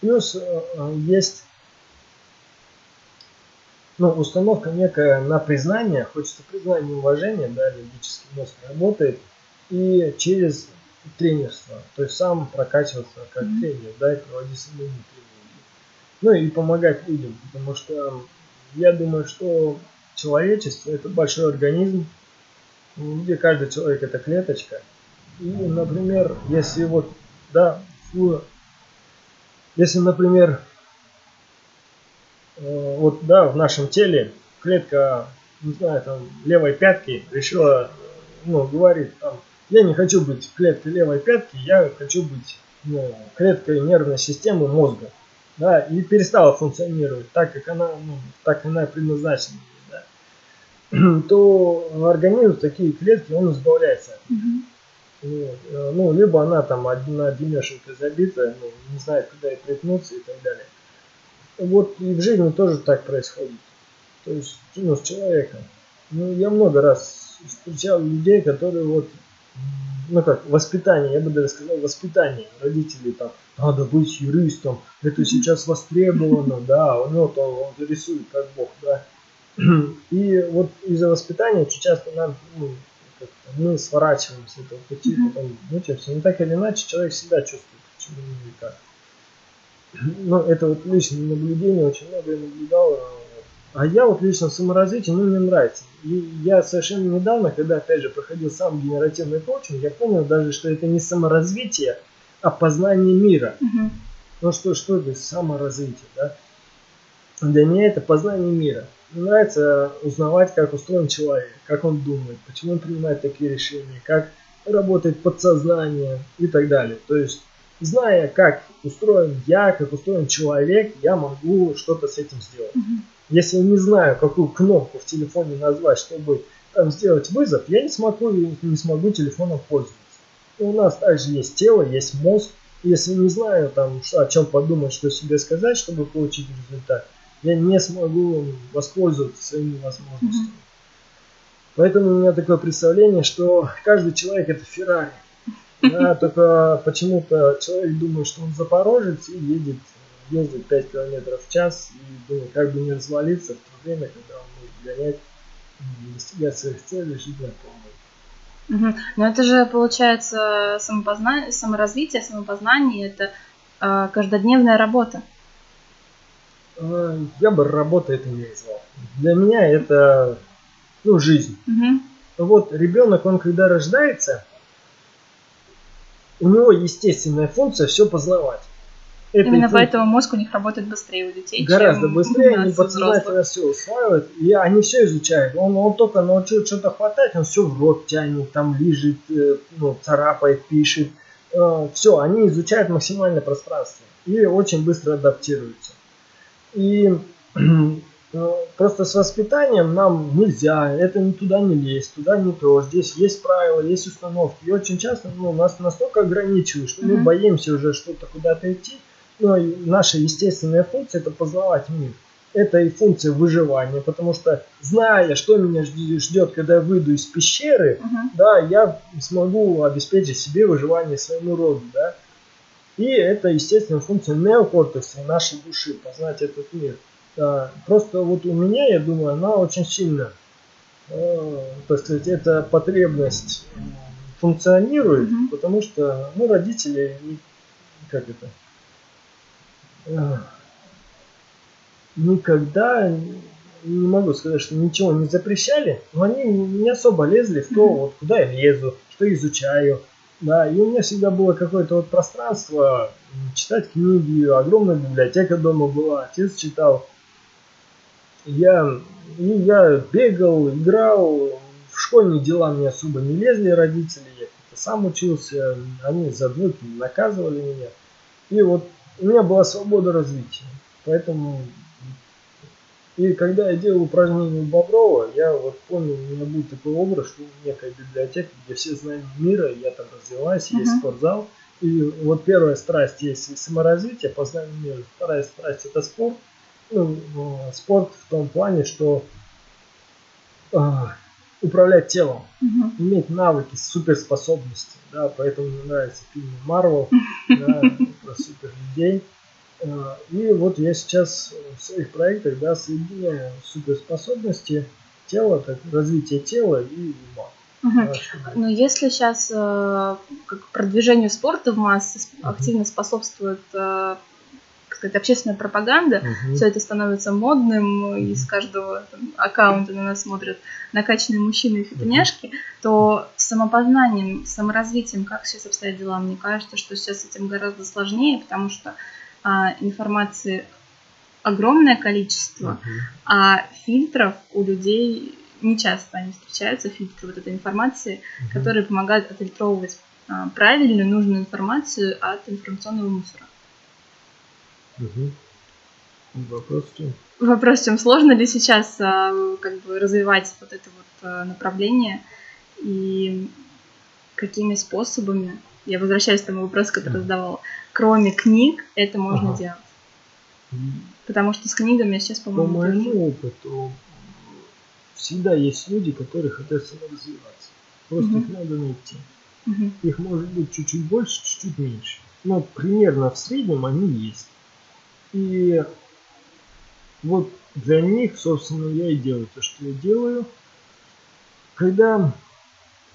Speaker 3: Плюс э, э, есть ну, установка некая на признание, хочется признания уважения, да, логический мозг работает, и через тренерство, то есть сам прокачиваться как mm-hmm. тренер, да, и проводить семейные тренинги. Ну и помогать людям, потому что я думаю, что человечество это большой организм, где каждый человек это клеточка. И, например, если вот, да, если, например, вот, да, в нашем теле клетка, не знаю, там, левой пятки решила, ну, говорит, там, я не хочу быть клеткой левой пятки, я хочу быть ну, клеткой нервной системы мозга. Да, и перестала функционировать так, как она, ну, так она предназначена. Да, то организм такие клетки, он избавляется от них. Вот. Э, ну, либо она там одна денешенька забитая, ну, не знает, куда ей приткнуться и так далее. Вот и в жизни тоже так происходит. То есть, ну, с человеком. Ну, я много раз встречал людей, которые вот ну как, воспитание, я бы даже сказал, воспитание родителей там, надо быть юристом, это сейчас востребовано, да, он, вот, он, он рисует как бог, да. И вот из-за воспитания очень часто нам, ну, мы сворачиваем с этого пути, потом мучаемся. Но так или иначе человек всегда чувствует, почему и как. Ну, это вот личное наблюдение, очень много я наблюдал а я вот лично в саморазвитии, ну, мне нравится. И я совершенно недавно, когда, опять же, проходил сам генеративный коучинг, я понял даже, что это не саморазвитие, а познание мира. Угу. Ну, что, что это саморазвитие, да? Для меня это познание мира. Мне нравится узнавать, как устроен человек, как он думает, почему он принимает такие решения, как работает подсознание и так далее. То есть, зная, как устроен я, как устроен человек, я могу что-то с этим сделать. Угу. Если я не знаю, какую кнопку в телефоне назвать, чтобы там, сделать вызов, я не смогу, не смогу телефоном пользоваться. И у нас также есть тело, есть мозг. Если не знаю, там, о чем подумать, что себе сказать, чтобы получить результат, я не смогу воспользоваться своими возможностями. Поэтому у меня такое представление, что каждый человек это Феррари. Да, только почему-то человек думает, что он запорожец и едет ездит 5 км в час и думает, как бы не развалиться в то время, когда он может гонять, достигать своих целей, жить на полную.
Speaker 4: Угу. Но это же получается самопознание, саморазвитие, самопознание, это э, каждодневная работа.
Speaker 3: Э, я бы работа это не назвал. Для меня это ну, жизнь.
Speaker 4: Угу.
Speaker 3: Вот ребенок, он когда рождается, у него естественная функция все познавать.
Speaker 4: Это Именно поэтому мозг у них работает быстрее у детей.
Speaker 3: Гораздо быстрее, они подсознательно все усваивают, и они все изучают. Он, он только научил что-то хватать, он все в рот тянет, там лежит, э, ну, царапает, пишет. Э, все, они изучают максимально пространство и очень быстро адаптируются. И э, просто с воспитанием нам нельзя, это не туда не лезть, туда не то. Здесь есть правила, есть установки. И очень часто ну, нас настолько ограничивают, что мы боимся уже что-то куда-то идти ну, наша естественная функция это познавать мир. Это и функция выживания, потому что зная, что меня ждет, когда я выйду из пещеры, uh-huh. да, я смогу обеспечить себе выживание своему роду, да. И это, естественно, функция неокортекса нашей души, познать этот мир. Да. Просто вот у меня, я думаю, она очень сильно, э, так сказать, эта потребность функционирует, uh-huh. потому что, ну, родители, как это, никогда не могу сказать, что ничего не запрещали, но они не особо лезли в то, вот куда я лезу, что изучаю. Да, и у меня всегда было какое-то вот пространство читать книги, огромная библиотека дома была, отец читал. Я, и я бегал, играл, в школьные дела мне особо не лезли родители, я сам учился, они за двойки наказывали меня. И вот у меня была свобода развития. Поэтому и когда я делал упражнения у Боброва, я вот помню, у меня был такой образ, что некая библиотека, где все знания мира, я там развиваюсь, uh-huh. есть спортзал. И вот первая страсть есть саморазвитие, познание мира. Вторая страсть это спорт. Ну, э, спорт в том плане, что а, управлять телом, uh-huh. иметь навыки, суперспособности. Да, поэтому мне нравится фильм Марвел да, про суперлюдей. А, и вот я сейчас в своих проектах да, соединяю суперспособности тела, так, развитие тела и ума.
Speaker 4: Угу. Но если сейчас э, как продвижению спорта в массы активно способствует э, сказать, общественная пропаганда, угу. все это становится модным, из каждого там, аккаунта на нас смотрят накачанные мужчины и фитоняшки, угу. то самопознанием, саморазвитием, как сейчас обстоят дела, мне кажется, что сейчас с этим гораздо сложнее, потому что а, информации огромное количество, угу. а фильтров у людей не часто они встречаются, фильтры вот этой информации, угу. которые помогают отфильтровывать а, правильную, нужную информацию от информационного мусора.
Speaker 3: Угу. Вопрос в чем?
Speaker 4: Вопрос в чем? Сложно ли сейчас а, как бы развивать вот это вот а, направление и какими способами? Я возвращаюсь к тому вопросу, который задавала. Кроме книг это можно ага. делать. Потому что с книгами сейчас, по-моему,
Speaker 3: По моему тоже... опыту, всегда есть люди, которые хотят саморазвиваться. Просто угу. их надо найти. Угу. Их может быть чуть-чуть больше, чуть-чуть меньше. Но примерно в среднем они есть. И вот для них, собственно, я и делаю то, что я делаю. Когда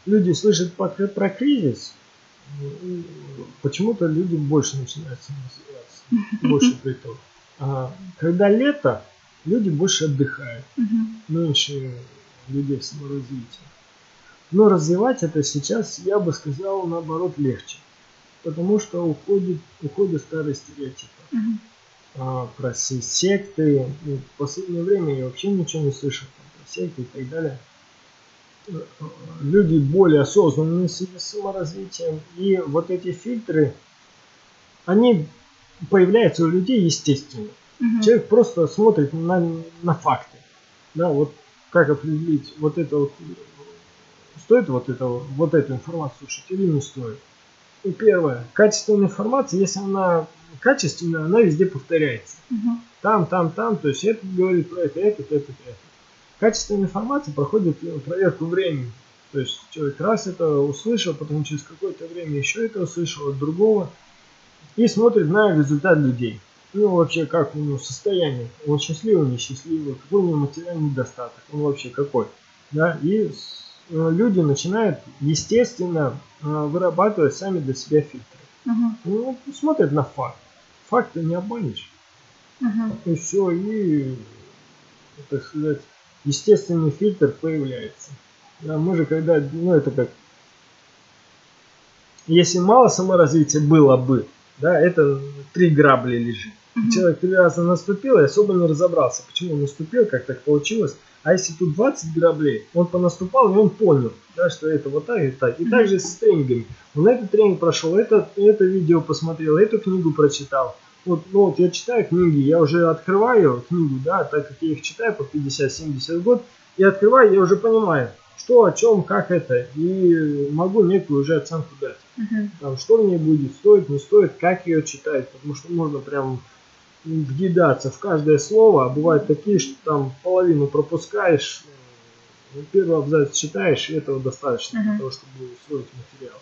Speaker 3: люди слышат про кризис, почему-то люди больше начинают саморазвиваться, больше приток. А когда лето, люди больше отдыхают, меньше людей в саморазвитии. Но развивать это сейчас, я бы сказал, наоборот, легче. Потому что уходит, уходят старые стереотипы про все секты. Ну, в последнее время я вообще ничего не слышал про секты и так далее. Люди более осознанные с саморазвитием. И вот эти фильтры, они появляются у людей естественно. Угу. Человек просто смотрит на, на факты. Да, вот как определить, вот это вот стоит вот это вот эту информацию слушать или не стоит. И первое, качественная информация, если она качественная, она везде повторяется. Угу. Там, там, там, то есть это говорит про это, это, это, это. Качественная информация проходит проверку времени. То есть человек раз это услышал, потом через какое-то время еще это услышал от другого. И смотрит на результат людей. Ну, вообще, как у него состояние. Он счастливый, несчастливый, какой у него материальный недостаток, он вообще какой. Да, и э, люди начинают естественно э, вырабатывать сами для себя фильтры.
Speaker 4: Мгм.
Speaker 3: Ну, смотрят на факт. Факт ты не обманешь.
Speaker 4: Мгм.
Speaker 3: И все, и, так сказать, естественный фильтр появляется. Да, мы же когда, ну это как, если мало саморазвития было бы, да, это три грабли лежит.
Speaker 4: Мгм.
Speaker 3: Человек три раза наступил и особо не разобрался, почему он наступил, как так получилось. А если тут 20 граблей, он понаступал и он понял, да, что это вот так и так. И также с тренингами. Он этот тренинг прошел, это, это видео посмотрел, эту книгу прочитал. Вот, ну, вот я читаю книги, я уже открываю книгу, да, так как я их читаю по 50-70 год, и открываю, я уже понимаю, что, о чем, как это, и могу некую уже оценку дать
Speaker 4: Мгм.
Speaker 3: там, что мне будет стоить, не стоит, как ее читать, потому что можно прям въедаться в каждое слово, а бывают такие, что там половину пропускаешь, э, первый абзац читаешь, и этого достаточно для
Speaker 4: Мгм.
Speaker 3: того, чтобы усвоить материал.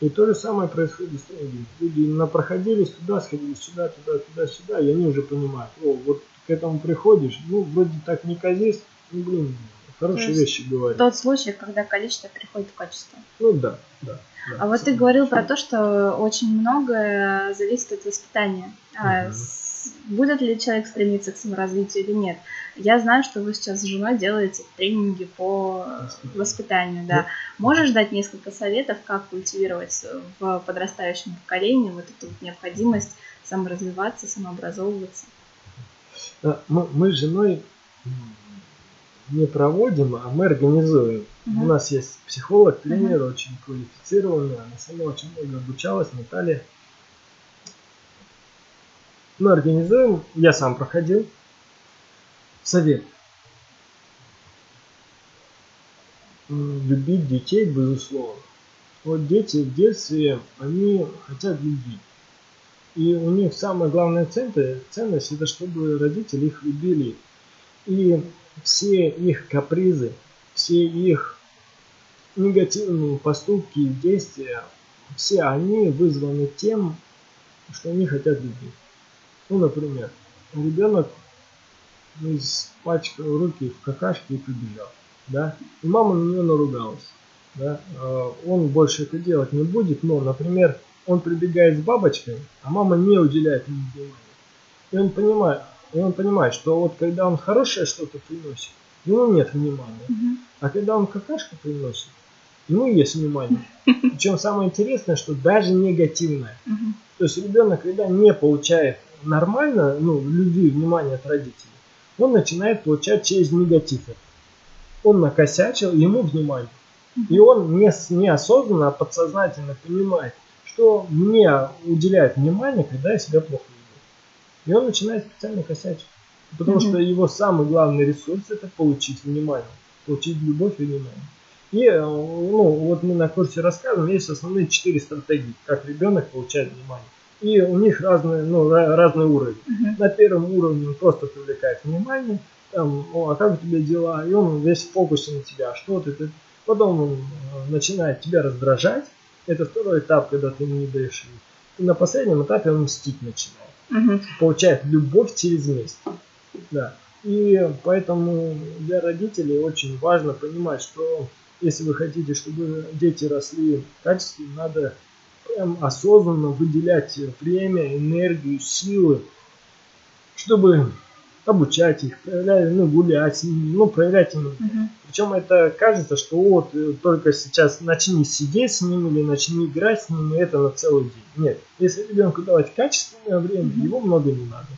Speaker 3: И то же самое происходит с тренингами. Люди напроходились туда, сходили сюда, туда, туда, сюда, и они уже понимают, о, вот к этому приходишь, ну, вроде так не казись, ну, блин, хорошие
Speaker 4: есть
Speaker 3: вещи говорят.
Speaker 4: Тот случай, когда количество переходит в качество.
Speaker 3: Ну, да, да. да.
Speaker 4: А вот ты говорил про то, что очень многое зависит от воспитания. С- Будет ли человек стремиться к саморазвитию или нет? Я знаю, что вы сейчас с женой делаете тренинги по
Speaker 3: Воспитанию.
Speaker 4: воспитанию, да. Можешь дать несколько советов, как культивировать в подрастающем поколении вот эту вот необходимость саморазвиваться, самообразовываться?
Speaker 3: Мы, мы с женой не проводим, а мы организуем.
Speaker 4: Мгм.
Speaker 3: У нас есть психолог, тренер, очень квалифицированный, она сама очень много обучалась, Наталья. Мы организуем, я сам проходил. Совет. Любить детей, безусловно. Вот дети в детстве, они хотят любви. И у них самая главная ценность, ценность это чтобы родители их любили. И все их капризы, все их негативные поступки и действия, все они вызваны тем, что они хотят любви. Ну, например, ребенок испачкал руки в какашке и побежал, да, и мама на нее наругалась, да, А он больше это делать не будет, но, например, он прибегает с бабочкой, а мама не уделяет ему внимания. И он понимает, и он понимает, что вот когда он хорошее что-то приносит, ему нет внимания.
Speaker 4: Мгм.
Speaker 3: А когда он какашку приносит, ему есть внимание. Причем самое интересное, что даже негативное.
Speaker 4: Мгм.
Speaker 3: То есть ребенок, когда не получает нормально, ну, любви, внимания от родителей, он начинает получать через негатив. Он накосячил, ему внимание. И он не, неосознанно, а подсознательно понимает, что мне уделяют внимание, когда я себя плохо. И он начинает специально косячить. Потому
Speaker 4: Мгм.
Speaker 3: что его самый главный ресурс это получить внимание. Получить любовь и внимание. И э, ну, вот мы на курсе рассказываем, есть основные четыре стратегии, как ребенок получает внимание. И у них разный, ну, разный уровень.
Speaker 4: Мгм.
Speaker 3: На первом уровне он просто привлекает внимание, там, о, а как у тебя дела, и он весь в фокусе на тебя, что ты, ты. Потом он э, начинает тебя раздражать, это второй этап, когда ты ему не даешь. И на последнем этапе он мстить начинает,
Speaker 4: Мгм.
Speaker 3: получает любовь через месть. Да. И поэтому для родителей очень важно понимать, что если вы хотите, чтобы дети росли качественно, надо прям осознанно выделять время, энергию, силы, чтобы обучать их, проявлять, ну, гулять ну, проявлять им.
Speaker 4: Мгм.
Speaker 3: Причем это кажется, что вот э, только сейчас начни сидеть с ними или начни играть с ними, это на целый день. Нет, если ребенку давать качественное время,
Speaker 4: Мгм.
Speaker 3: его много не надо.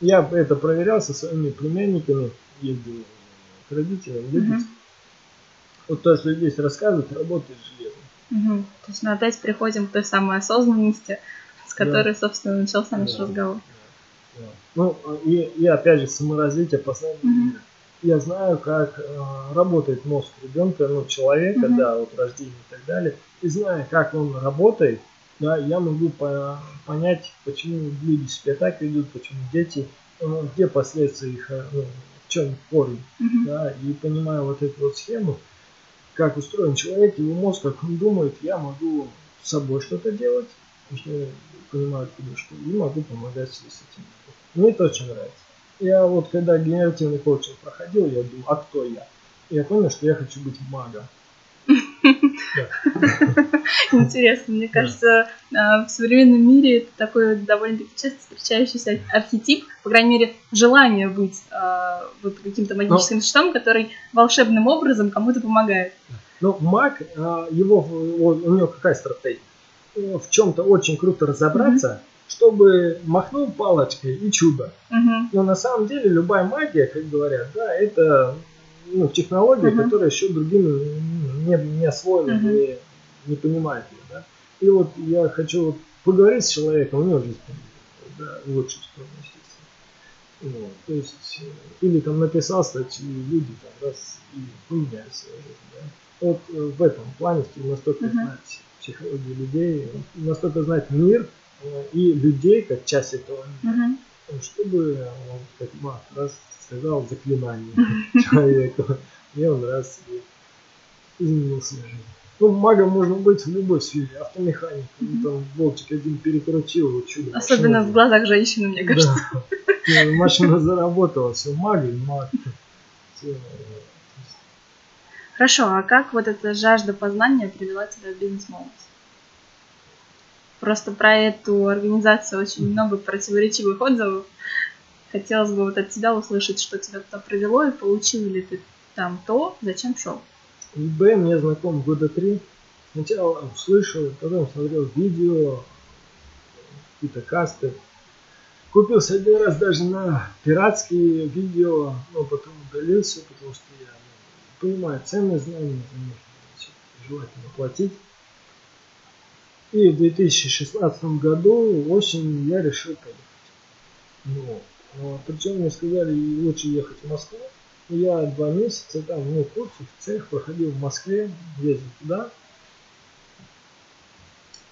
Speaker 3: Я это проверял со своими племянниками, ездил к родителям, любить. Вот то, что здесь рассказывают, работает железно.
Speaker 4: Мгм. То есть мы опять приходим к той самой осознанности, с
Speaker 3: Да.
Speaker 4: которой, собственно, начался наш
Speaker 3: Да.
Speaker 4: разговор.
Speaker 3: Да. Ну, и, и опять же, саморазвитие последнее
Speaker 4: Мгм.
Speaker 3: время. Я знаю, как э, работает мозг ребенка, ну, человека,
Speaker 4: Мгм.
Speaker 3: да, вот рождение и так далее. И зная, как он работает, да, я могу по- понять, почему люди себя так ведут, почему дети, э, где последствия их, э, ну, в чем корень,
Speaker 4: Мгм.
Speaker 3: да, и понимая вот эту вот схему, как устроен человек, его мозг, как он думает, я могу с собой что-то делать, потому что я понимаю, откуда что, и могу помогать с этим. Мне это очень нравится. Я вот когда генеративный коучинг проходил, я думал, а кто я? И я понял, что я хочу быть магом.
Speaker 4: Интересно, мне кажется, а, в современном мире это такой довольно-таки часто встречающийся архетип, по крайней мере, желание быть а, вот каким-то магическим существом, который волшебным образом кому-то помогает.
Speaker 3: Ну, маг, а, его, у него какая стратегия? В чем-то очень круто разобраться, чтобы махнул палочкой и чудо. Но на самом деле любая магия, как говорят, да, это ну, технология, которая еще другим не, не освоена, не, не понимает ее. Да? И вот я хочу поговорить с человеком, у него жизнь да, лучшую сторону, естественно. Вот, то есть, э, или там написал статью, люди там раз и поменяли свою жизнь. Да? Вот э, в этом плане настолько uh-huh. знает психологию людей, настолько знает мир и людей как часть этого мира, uh-huh. чтобы он как маг раз сказал заклинание человеку, и он раз изменил свою жизнь. Ну, магом можно быть в любой сфере, автомеханик, mm-hmm. там болтик один перекрутил, вот чудо.
Speaker 4: Особенно в глазах женщины, мне кажется.
Speaker 3: Да. Машина заработала, все, маг и маг.
Speaker 4: Хорошо, а как вот эта жажда познания привела тебя в бизнес-молодость? Просто про эту организацию очень много противоречивых отзывов. Хотелось бы вот от тебя услышать, что тебя туда привело, и получил ли ты там то, зачем шел.
Speaker 3: eBay мне знаком года три. Сначала услышал, потом смотрел видео, какие-то касты. Купился один раз даже на пиратские видео, но потом удалился, потому что я ну, понимаю ценные знания, за них желательно платить. И в 2016 году осенью я решил поехать. Ну, вот. Причем мне сказали, лучше ехать в Москву. Я два месяца там, ну, курсы в цех проходил в Москве, ездил туда.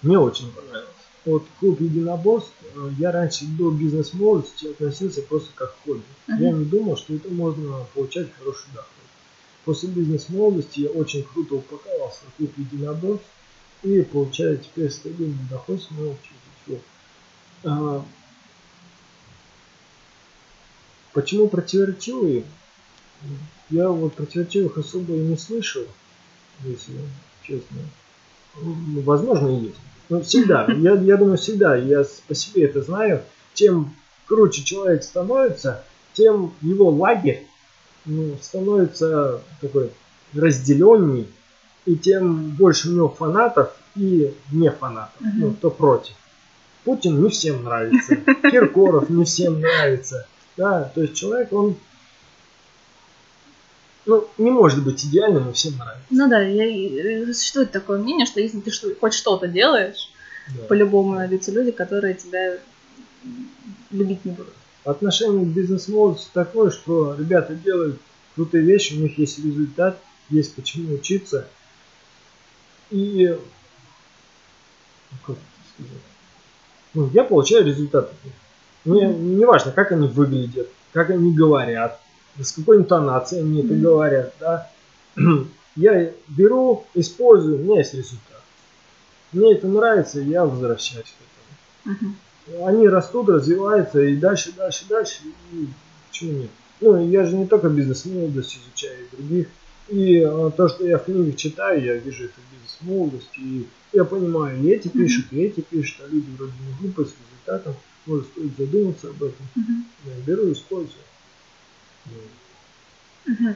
Speaker 3: Мне очень понравилось. Вот клуб единоборств, э, я раньше до бизнес-молодости относился просто как хобби. Uh-huh. Я не думал, что это можно получать хороший доход. После бизнес-молодости я очень круто упаковался в клуб единоборств и получаю теперь стабильный доход с моего учителя. Почему противоречивые? Я вот противоречивых особо и не слышал, если честно. Ну, возможно, и есть. Но всегда, я, я думаю, всегда, я по себе это знаю, чем круче человек становится, тем его лагерь ну, становится такой разделенней, и тем больше у него фанатов и не фанатов, uh-huh. ну, кто против. Путин не всем нравится, Киркоров не всем нравится, да, то есть человек, он ну, не может быть идеальным и всем нравится.
Speaker 4: Ну да, я, существует такое мнение, что если ты что, хоть что-то делаешь, да. по-любому найдутся люди, которые тебя любить не будут.
Speaker 3: Отношение к бизнес-молодости такое, что ребята делают крутые вещи, у них есть результат, есть почему учиться. И ну, как это сказать? Ну, я получаю результат. Мне не важно, как они выглядят, как они говорят, с какой интонацией они это говорят. Да? Я беру, использую, у меня есть результат. Мне это нравится, я возвращаюсь к этому. Они растут, развиваются и дальше, дальше, дальше. И почему нет? Ну, я же не только бизнес-молодость изучаю, и других. И а, то, что я в книгах читаю, я вижу это бизнес-молодость. И я понимаю, и эти пишут, и эти пишут, а люди вроде не глупые с результатом может стоит задуматься об этом. Угу. Я беру и использую.
Speaker 4: Угу.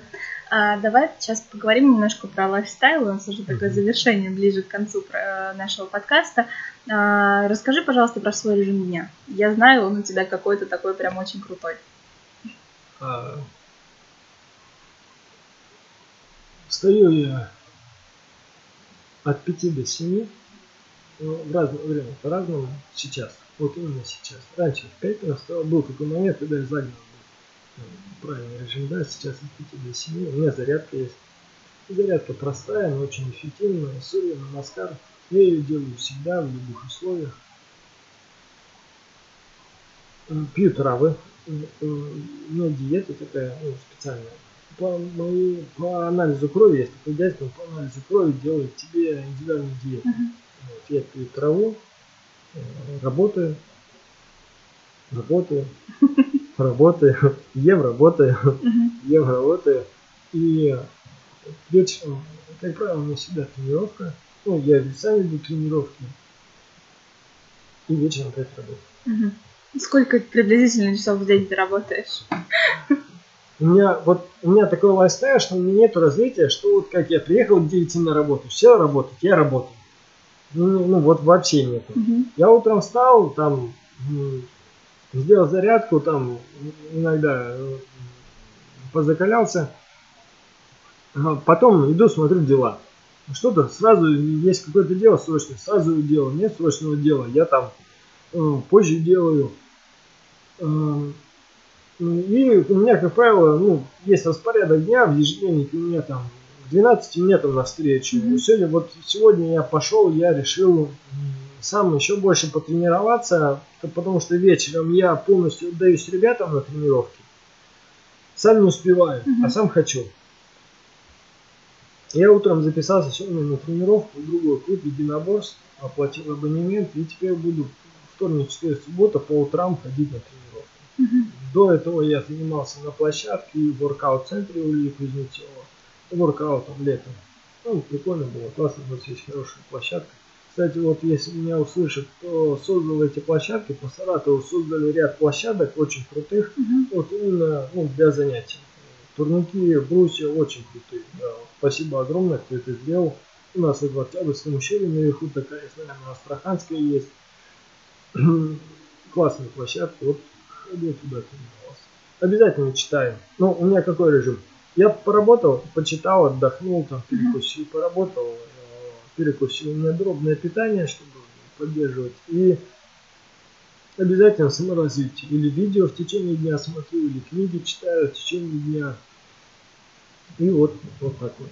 Speaker 4: А, давай сейчас поговорим немножко про лайфстайл. У нас уже такое завершение ближе к концу э, нашего подкаста. А, расскажи, пожалуйста, про свой режим дня. Я знаю, он у тебя какой-то такой прям очень крутой. А...
Speaker 3: Встаю я от 5 до 7 ну, в разное время, по-разному сейчас. Вот именно сейчас. Раньше в 5 раз был такой момент, когда я загнал ну, правильный режим, да, сейчас от 5 до 7. У меня зарядка есть. Зарядка простая, но очень эффективная. Сурья на маскар. Я ее делаю всегда, в любых условиях. Э, пью травы. Э, э, у меня диета такая ну, специальная. По, моей, по анализу крови, есть такой дядька, по анализу крови делает тебе индивидуальную диету. Uh-huh. Вот, я пью траву, работаю, работаю, работаю, ем, работаю, ем, работаю. И вечером, как правило, у меня всегда тренировка. Ну, я сам веду тренировки. И вечером опять работаю.
Speaker 4: Сколько приблизительно часов в день ты работаешь?
Speaker 3: У меня вот у меня такой лайфстайл, что у меня нет развития, что вот как я приехал в 9 на работу, все работать, я работаю. Ну, ну вот вообще нет.
Speaker 4: Мгм.
Speaker 3: Я утром встал, там сделал зарядку, там иногда э, позакалялся, А потом иду смотрю дела. Что-то сразу есть какое-то дело срочное, сразу делаю. Нет срочного дела, я там э, позже делаю. Э, И у меня, как правило, ну, есть распорядок дня в ежедневнике, у меня там в 12 у меня там навстречу.
Speaker 4: Мгм.
Speaker 3: Сегодня, вот сегодня я пошел, я решил сам еще больше потренироваться, потому что вечером я полностью отдаюсь ребятам на тренировки. Сам не успеваю,
Speaker 4: Мгм.
Speaker 3: а сам хочу. Я утром записался сегодня на тренировку в другой клуб единоборств, оплатил абонемент и теперь буду вторник, четверг, суббота по утрам ходить на тренировку.
Speaker 4: Мгм.
Speaker 3: До этого я занимался на площадке и в воркаут-центре у Ильи Кузнецова. Воркаутом летом. Ну, прикольно было, классно, у нас есть хорошая площадка. Кстати, вот если меня услышат, кто создал эти площадки, по Саратову создали ряд площадок очень крутых,
Speaker 4: Мгм.
Speaker 3: вот именно ну, для занятий. Турники, брусья очень крутые. Да. Спасибо огромное, кто это сделал. У нас вот в Октябрьском ущелье наверху такая, я знаю, на Астраханской есть. Классная площадка. Вот ходил туда тренировался. Обязательно читаю. Ну, у меня какой режим? Я поработал, почитал, отдохнул, там, перекусил, поработал, э, перекусил. У меня дробное питание, чтобы поддерживать. И обязательно саморазвитие. Или видео в течение дня смотрю, или книги читаю в течение дня. И вот, вот так вот.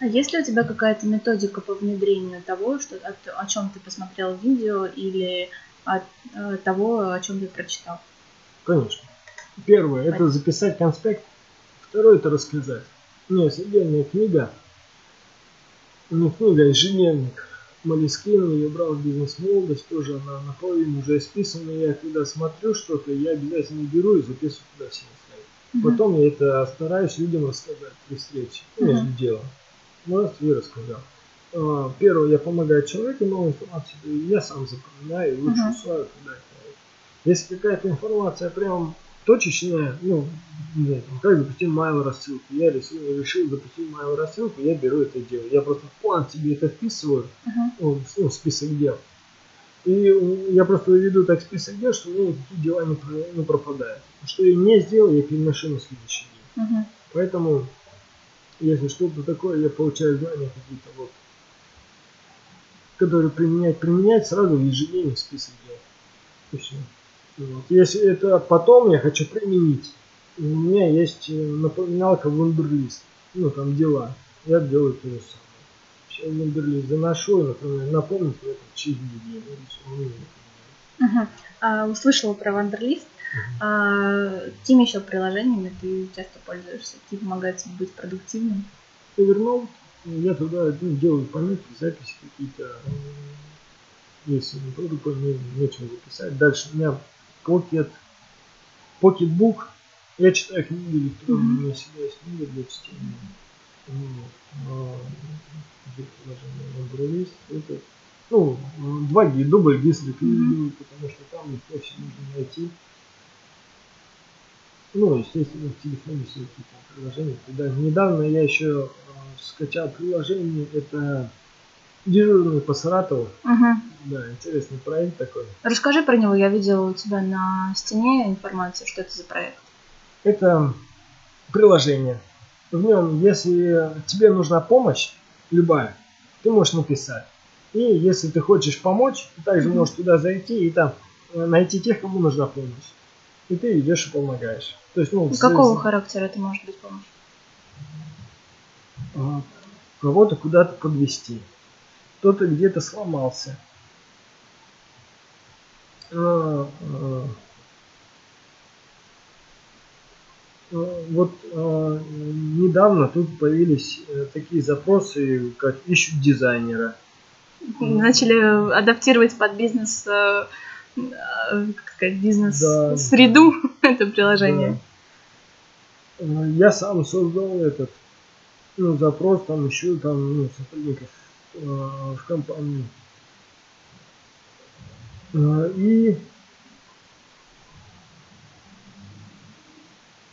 Speaker 4: А есть ли у тебя какая-то методика по внедрению того, что, о, о чем ты посмотрел видео или от э, того, о чем ты прочитал?
Speaker 3: Конечно. Первое это записать конспект. Второе это рассказать. У меня есть отдельная книга. Не книга, а ежедневник. Малискин, ее брал в бизнес-молодость, тоже она наполовину уже исписана. Я когда смотрю что-то, я обязательно беру и записываю туда все.
Speaker 4: Мгм.
Speaker 3: Потом я это стараюсь людям рассказать при встрече, ну, между делом. Ну, раз я рассказал. А, Первое, я помогаю человеку новую информацию, я сам запоминаю и лучше
Speaker 4: Мгм.
Speaker 3: усваиваю, когда это. Если какая-то информация прям точечная, ну, не знаю, там, как запустить майл рассылку, я решил, решил запустить майл рассылку, я беру это дело. Я просто в план себе это вписываю,
Speaker 4: Мгм.
Speaker 3: ну, в- ну, список дел. И я просто веду так список дел, что у меня никакие дела не, не пропадают. Что я не сделал, я переношу на следующий день.
Speaker 4: Мгм.
Speaker 3: Поэтому, если что-то такое, я получаю знания какие-то вот, которые применять, применять сразу в ежедневный список дел. И все. Вот. Если это потом я хочу применить, у меня есть э, напоминалка Wunderlist. Ну, там дела. Я делаю то же самое. Сейчас Wunderlist заношу, и, например, напомню про это через неделю.
Speaker 4: Мгм. А, услышала про Вандерлист. А, какими еще приложениями ты часто пользуешься? Какие помогают тебе быть продуктивным?
Speaker 3: Evernote, я туда ну, делаю пометки, записи какие-то. Если не прикольно, мне нечего записать. Дальше у меня Pocket, Pocketbook. Я читаю книги электронные,
Speaker 4: Мгм.
Speaker 3: у меня всегда есть книга для чтения. Вот. Где приложение Wunderlist, это, ну, два гида, дубль гид рекомендую, потому что там их проще можно найти. Ну, естественно, в телефоне все какие-то приложения. Когда недавно я еще э, скачал приложение, это дежурный по Саратову.
Speaker 4: Мгм.
Speaker 3: Да, интересный проект такой.
Speaker 4: Расскажи про него. Я видела у тебя на стене информацию, что это за проект.
Speaker 3: Это приложение. В нем, если тебе нужна помощь, любая, ты можешь написать. И если ты хочешь помочь, ты также
Speaker 4: Мгм.
Speaker 3: можешь туда зайти и там э, найти тех, кому нужна помощь. И ты идешь и помогаешь. То есть, ну,
Speaker 4: Какого
Speaker 3: с-
Speaker 4: характера это может быть помощь?
Speaker 3: а, кого-то куда-то подвести. Кто-то где-то сломался. А, а, Вот недавно тут появились э, такие запросы, как ищут дизайнера.
Speaker 4: Начали адаптировать под бизнес, э, как сказать,
Speaker 3: Да.
Speaker 4: бизнес-среду это приложение.
Speaker 3: Да. Э, Я сам создал этот. ну, запрос там еще там ну, сотрудников э, в компании. Э, и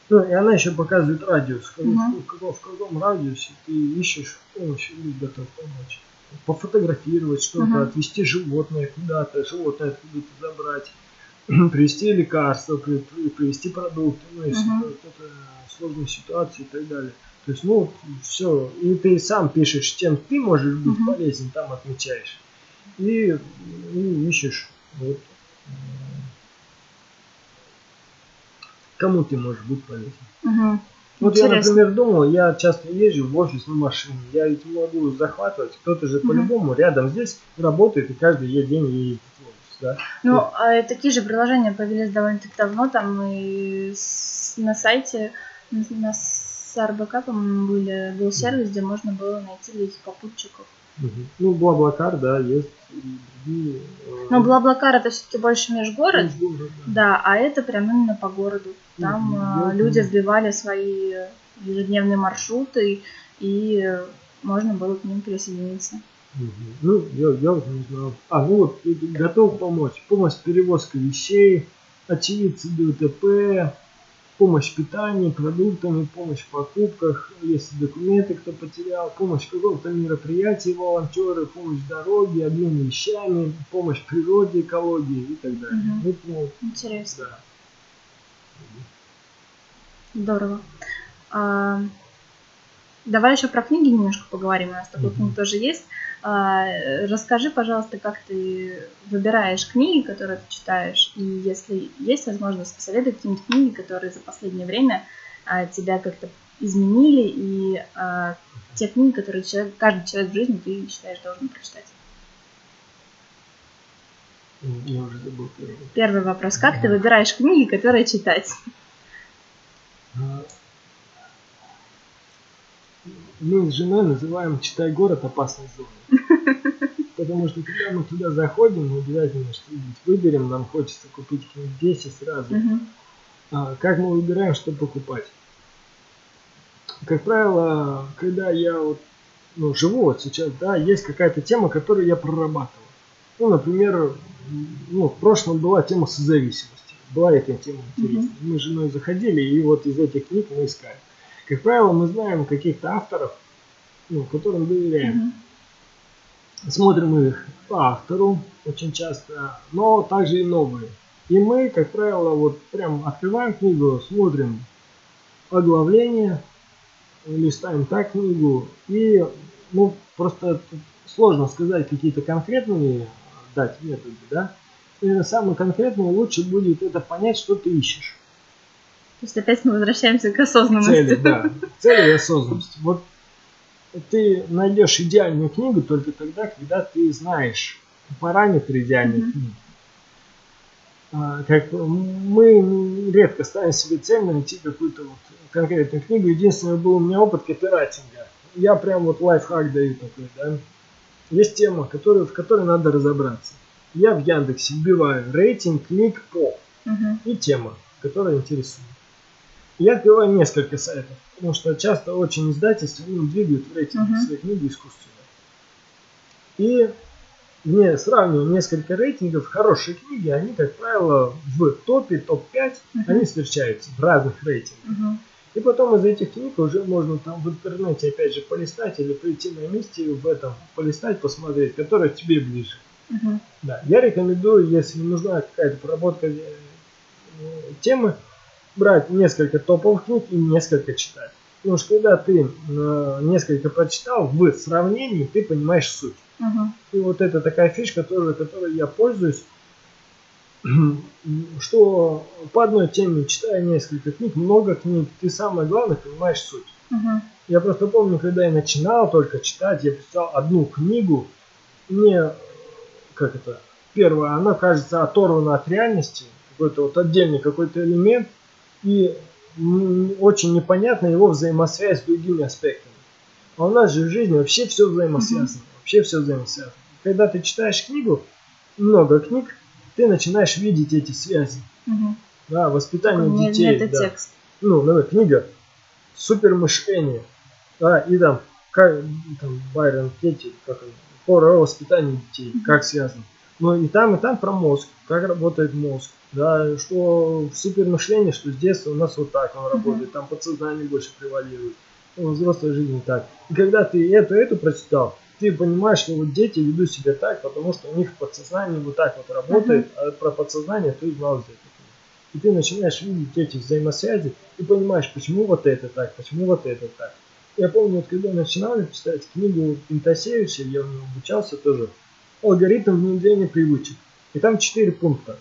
Speaker 3: Ну, и она еще показывает радиус, в,
Speaker 4: Мгм.
Speaker 3: в, каком- в каком радиусе ты ищешь помощь или готов помочь. Пофотографировать что-то,
Speaker 4: Мгм.
Speaker 3: отвезти животное куда-то, животное откуда-то забрать, привезти лекарства, при- при- привезти продукты, ну, если
Speaker 4: Мгм.
Speaker 3: какая-то сложная ситуация и так далее. То есть, ну, все. И ты сам пишешь, чем ты можешь быть
Speaker 4: Мгм.
Speaker 3: полезен, там отмечаешь. И, и ищешь, вот, кому ты можешь быть полезен.
Speaker 4: Мгм.
Speaker 3: Вот я,
Speaker 4: Интересно.
Speaker 3: например, думал, я часто езжу в офис на машине, я ведь могу захватывать, кто-то же по-любому рядом здесь работает и каждый день едет в офис, да.
Speaker 4: Ну, а такие же приложения появились довольно-таки давно, там и с- на сайте, на, на СРБК, по-моему, были, был сервис, где можно было найти таких попутчиков.
Speaker 3: Ну, Блаблакар, да, есть другие. э,
Speaker 4: Но Блаблакар это все-таки больше межгород,
Speaker 3: межгород, да.
Speaker 4: да, а это прям именно по городу. Там
Speaker 3: Я
Speaker 4: люди вбивали свои ежедневные маршруты, и э, можно было к ним присоединиться.
Speaker 3: Мгм. Ну, я, я вот не знал. А, ну вот, и готов помочь. Помощь с перевозкой вещей, очевидцы ДТП, помощь в питании, продуктами, помощь в покупках, если документы кто потерял, помощь в каком-то мероприятии волонтеры, помощь в дороге, обмен вещами, помощь в природе, экологии и так далее.
Speaker 4: Мгм.
Speaker 3: Вот, ну,
Speaker 4: Интересно.
Speaker 3: да.
Speaker 4: Здорово. А, давай еще про книги немножко поговорим. У нас такой пункт тоже есть. А, расскажи, пожалуйста, как ты выбираешь книги, которые ты читаешь, и если есть возможность, посоветуй какие-нибудь книги, которые за последнее время а, тебя как-то изменили, и а, те книги, которые человек, каждый человек в жизни ты считаешь должен прочитать.
Speaker 3: Я уже забыл первый.
Speaker 4: Первый вопрос. Как ты
Speaker 3: Мгм.
Speaker 4: выбираешь книги, которые читать?
Speaker 3: Мы с женой называем «Читай город опасной зоной». Потому что когда мы туда заходим, мы обязательно что-нибудь выберем, нам хочется купить книг 10 сразу. А, Как мы выбираем, что покупать? Как правило, когда я вот, ну, живу вот сейчас, да, есть какая-то тема, которую я прорабатывал. Ну, например, ну, в прошлом была тема созависимости. Была эта тема интересна. Мы с женой заходили, и вот из этих книг мы искали. Как правило, мы знаем каких-то авторов, ну, которым доверяем.
Speaker 4: Мгм.
Speaker 3: Смотрим их по автору очень часто, но также и новые. И мы, как правило, вот прям открываем книгу, смотрим оглавление, листаем так книгу и ну просто сложно сказать какие-то конкретные дать методы, да. И самый конкретный лучше будет это понять, что ты ищешь.
Speaker 4: То есть опять мы возвращаемся к осознанности.
Speaker 3: Цели, да. Цели и осознанность. Вот ты найдешь идеальную книгу только тогда, когда ты знаешь параметры идеальной
Speaker 4: Мгм.
Speaker 3: книги. А, Как мы редко ставим себе цель найти какую-то вот конкретную книгу. Единственное, был у меня опыт копирайтинга. Я прям вот лайфхак даю такой, да. Есть тема, которую, в которой надо разобраться. Я в Яндексе вбиваю рейтинг книг по
Speaker 4: Мгм.
Speaker 3: и тема, которая интересует. Я открываю несколько сайтов, потому что часто очень издательства ну, двигают в рейтинге
Speaker 4: Мгм.
Speaker 3: свои книги искусственно. И не сравниваю несколько рейтингов, хорошие книги, они, как правило, в топе, топ-5,
Speaker 4: Мгм.
Speaker 3: они встречаются в разных рейтингах.
Speaker 4: Мгм.
Speaker 3: И потом из этих книг уже можно там в интернете опять же полистать или прийти на месте в этом, полистать, посмотреть, которая тебе ближе.
Speaker 4: Мгм.
Speaker 3: Да, я рекомендую, если нужна какая-то проработка э, темы, брать несколько топовых книг и несколько читать. Потому что когда ты э, несколько прочитал, в сравнении ты понимаешь суть.
Speaker 4: Мгм.
Speaker 3: И вот это такая фишка тоже, которой я пользуюсь, что по одной теме, читая несколько книг, много книг, ты самое главное понимаешь суть.
Speaker 4: Мгм.
Speaker 3: Я просто помню, когда я начинал только читать, я писал одну книгу, мне, как это, первое, она кажется оторвана от реальности, какой-то вот отдельный какой-то элемент, и очень непонятна его взаимосвязь с другими аспектами. А у нас же в жизни вообще все взаимосвязано, вообще все взаимосвязано. Когда ты читаешь книгу, много книг, ты начинаешь видеть эти связи.
Speaker 4: Мгм.
Speaker 3: Да, воспитание
Speaker 4: Такой
Speaker 3: детей. да
Speaker 4: метатекст.
Speaker 3: ну, например, книга «Супермышление». А, и там, как, там Байрон Кетти, как он, про воспитание детей, как связано. Но и там, и там про мозг, как работает мозг. Да, что в супермышлении, что с детства у нас вот так он работает, там подсознание больше превалирует. Ну, в взрослой жизни так. И когда ты эту, эту прочитал, ты понимаешь, что вот дети ведут себя так, потому что у них подсознание вот так вот работает, а про подсознание ты знал где-то. И ты начинаешь видеть эти взаимосвязи и понимаешь, почему вот это так, почему вот это так. Я помню, вот когда начинали читать книгу Пентасевича, я него обучался тоже, алгоритм внедрения привычек. И там четыре пункта.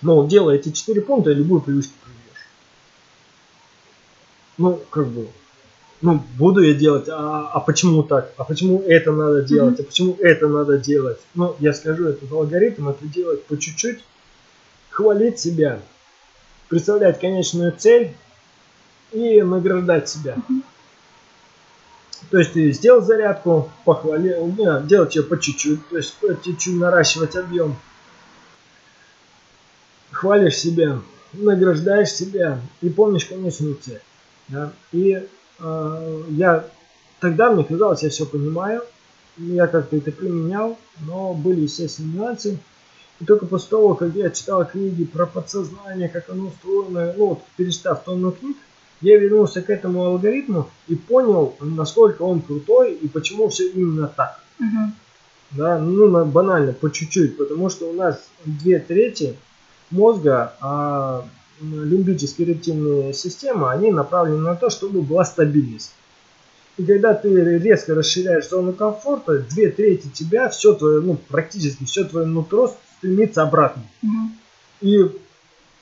Speaker 3: Но делая эти четыре пункта, любую привычку приведешь. Ну, как бы, ну, буду я делать, а, а почему так? А почему это надо делать? А почему это надо делать? Ну, я скажу, этот алгоритм, это делать по чуть-чуть, хвалить себя, представлять конечную цель и награждать себя. То есть ты сделал зарядку, похвалил, не, делать ее по чуть-чуть, то есть по чуть-чуть наращивать объем. Хвалишь себя, награждаешь себя и помнишь конечную цель. Да? И э, я тогда мне казалось, я все понимаю, я как-то это применял, но были, естественно, нюансы. И только после того, как я читал книги про подсознание, как оно устроено, ну вот перестав тонну книг, я вернулся к этому алгоритму и понял, насколько он крутой и почему все именно так.
Speaker 4: Мгм.
Speaker 3: Да, ну банально, по чуть-чуть, потому что у нас две трети мозга, а лимбические рептильные системы, они направлены на то, чтобы была стабильность. И когда ты резко расширяешь зону комфорта, две трети тебя, все твое, ну, практически все твое нутро стремится обратно.
Speaker 4: Мгм.
Speaker 3: И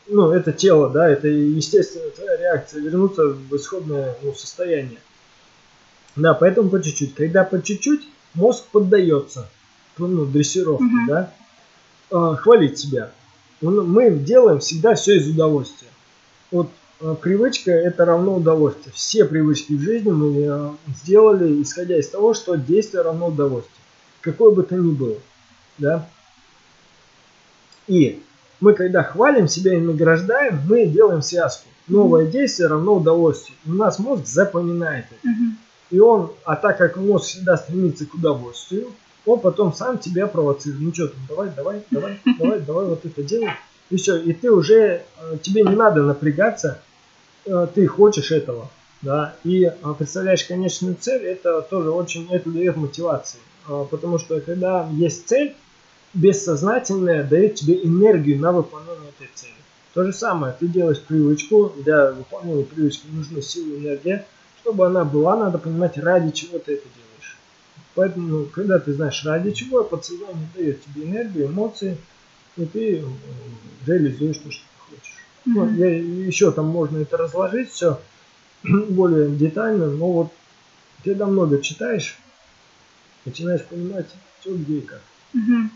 Speaker 3: ну, это тело, да, это естественная твоя реакция вернуться в исходное ну, состояние. Да, поэтому по чуть-чуть. Когда по чуть-чуть, мозг поддается ну, дрессировке,
Speaker 4: Мгм.
Speaker 3: да, А, хвалить себя. Мы делаем всегда все из удовольствия. Вот а, привычка это равно удовольствие. Все привычки в жизни мы а, сделали, исходя из того, что действие равно удовольствию. Какое бы то ни было. Да? И мы когда хвалим себя и награждаем, мы делаем связку. Новое действие равно удовольствию. У нас мозг запоминает это.
Speaker 4: Мгм.
Speaker 3: И он, а так как мозг всегда стремится к удовольствию, он потом сам тебя провоцирует. Ну что там, давай, давай, давай, давай, давай вот это делай. И все. И ты уже, э, тебе не надо напрягаться, э, ты хочешь этого. Да, и э, представляешь конечную цель, это тоже очень, это дает мотивации. Потому что когда есть цель, бессознательное дает тебе энергию на выполнение этой цели. То же самое, ты делаешь привычку, для выполнения привычки нужна сила и энергия. Чтобы она была, надо понимать, ради чего ты это делаешь. Поэтому, когда ты знаешь, ради чего, подсознание дает тебе энергию, эмоции, и ты э, реализуешь то, что ты хочешь. Ну,
Speaker 4: Мгм.
Speaker 3: я- еще там можно это разложить все более детально, но вот когда много читаешь, начинаешь понимать, что где и как.
Speaker 4: Мгм.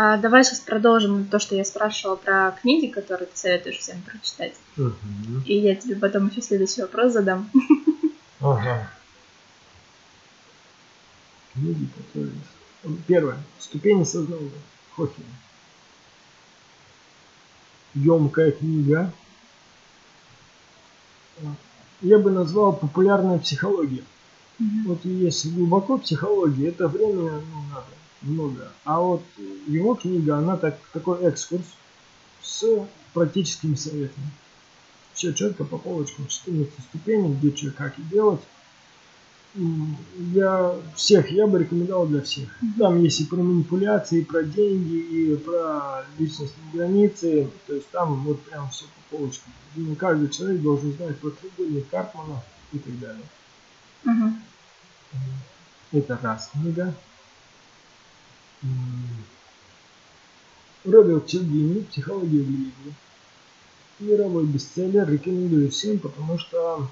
Speaker 4: А, давай сейчас продолжим то, что я спрашивала про книги, которые ты советуешь всем прочитать. И я тебе потом еще следующий вопрос задам.
Speaker 3: Ага. Книги, которые... Первое. Ступени сознания. Хокинг. Емкая книга. Я бы назвал популярная психология.
Speaker 4: Мгм.
Speaker 3: Вот если глубоко психология, это время ну, надо много. А вот его книга, она так, такой экскурс с практическими советами. Все четко по полочкам, 14 ступеней, где что, как и делать. Для всех, я бы рекомендовал для всех. Там есть и про манипуляции, и про деньги, и про личностные границы. То есть там вот прям все по полочкам. И каждый человек должен знать про треугольник Карпмана и так далее.
Speaker 4: Мгм.
Speaker 3: Это раз книга. Роберт Челдини «Психология влияния». Мировой бестселлер. Рекомендую всем, потому что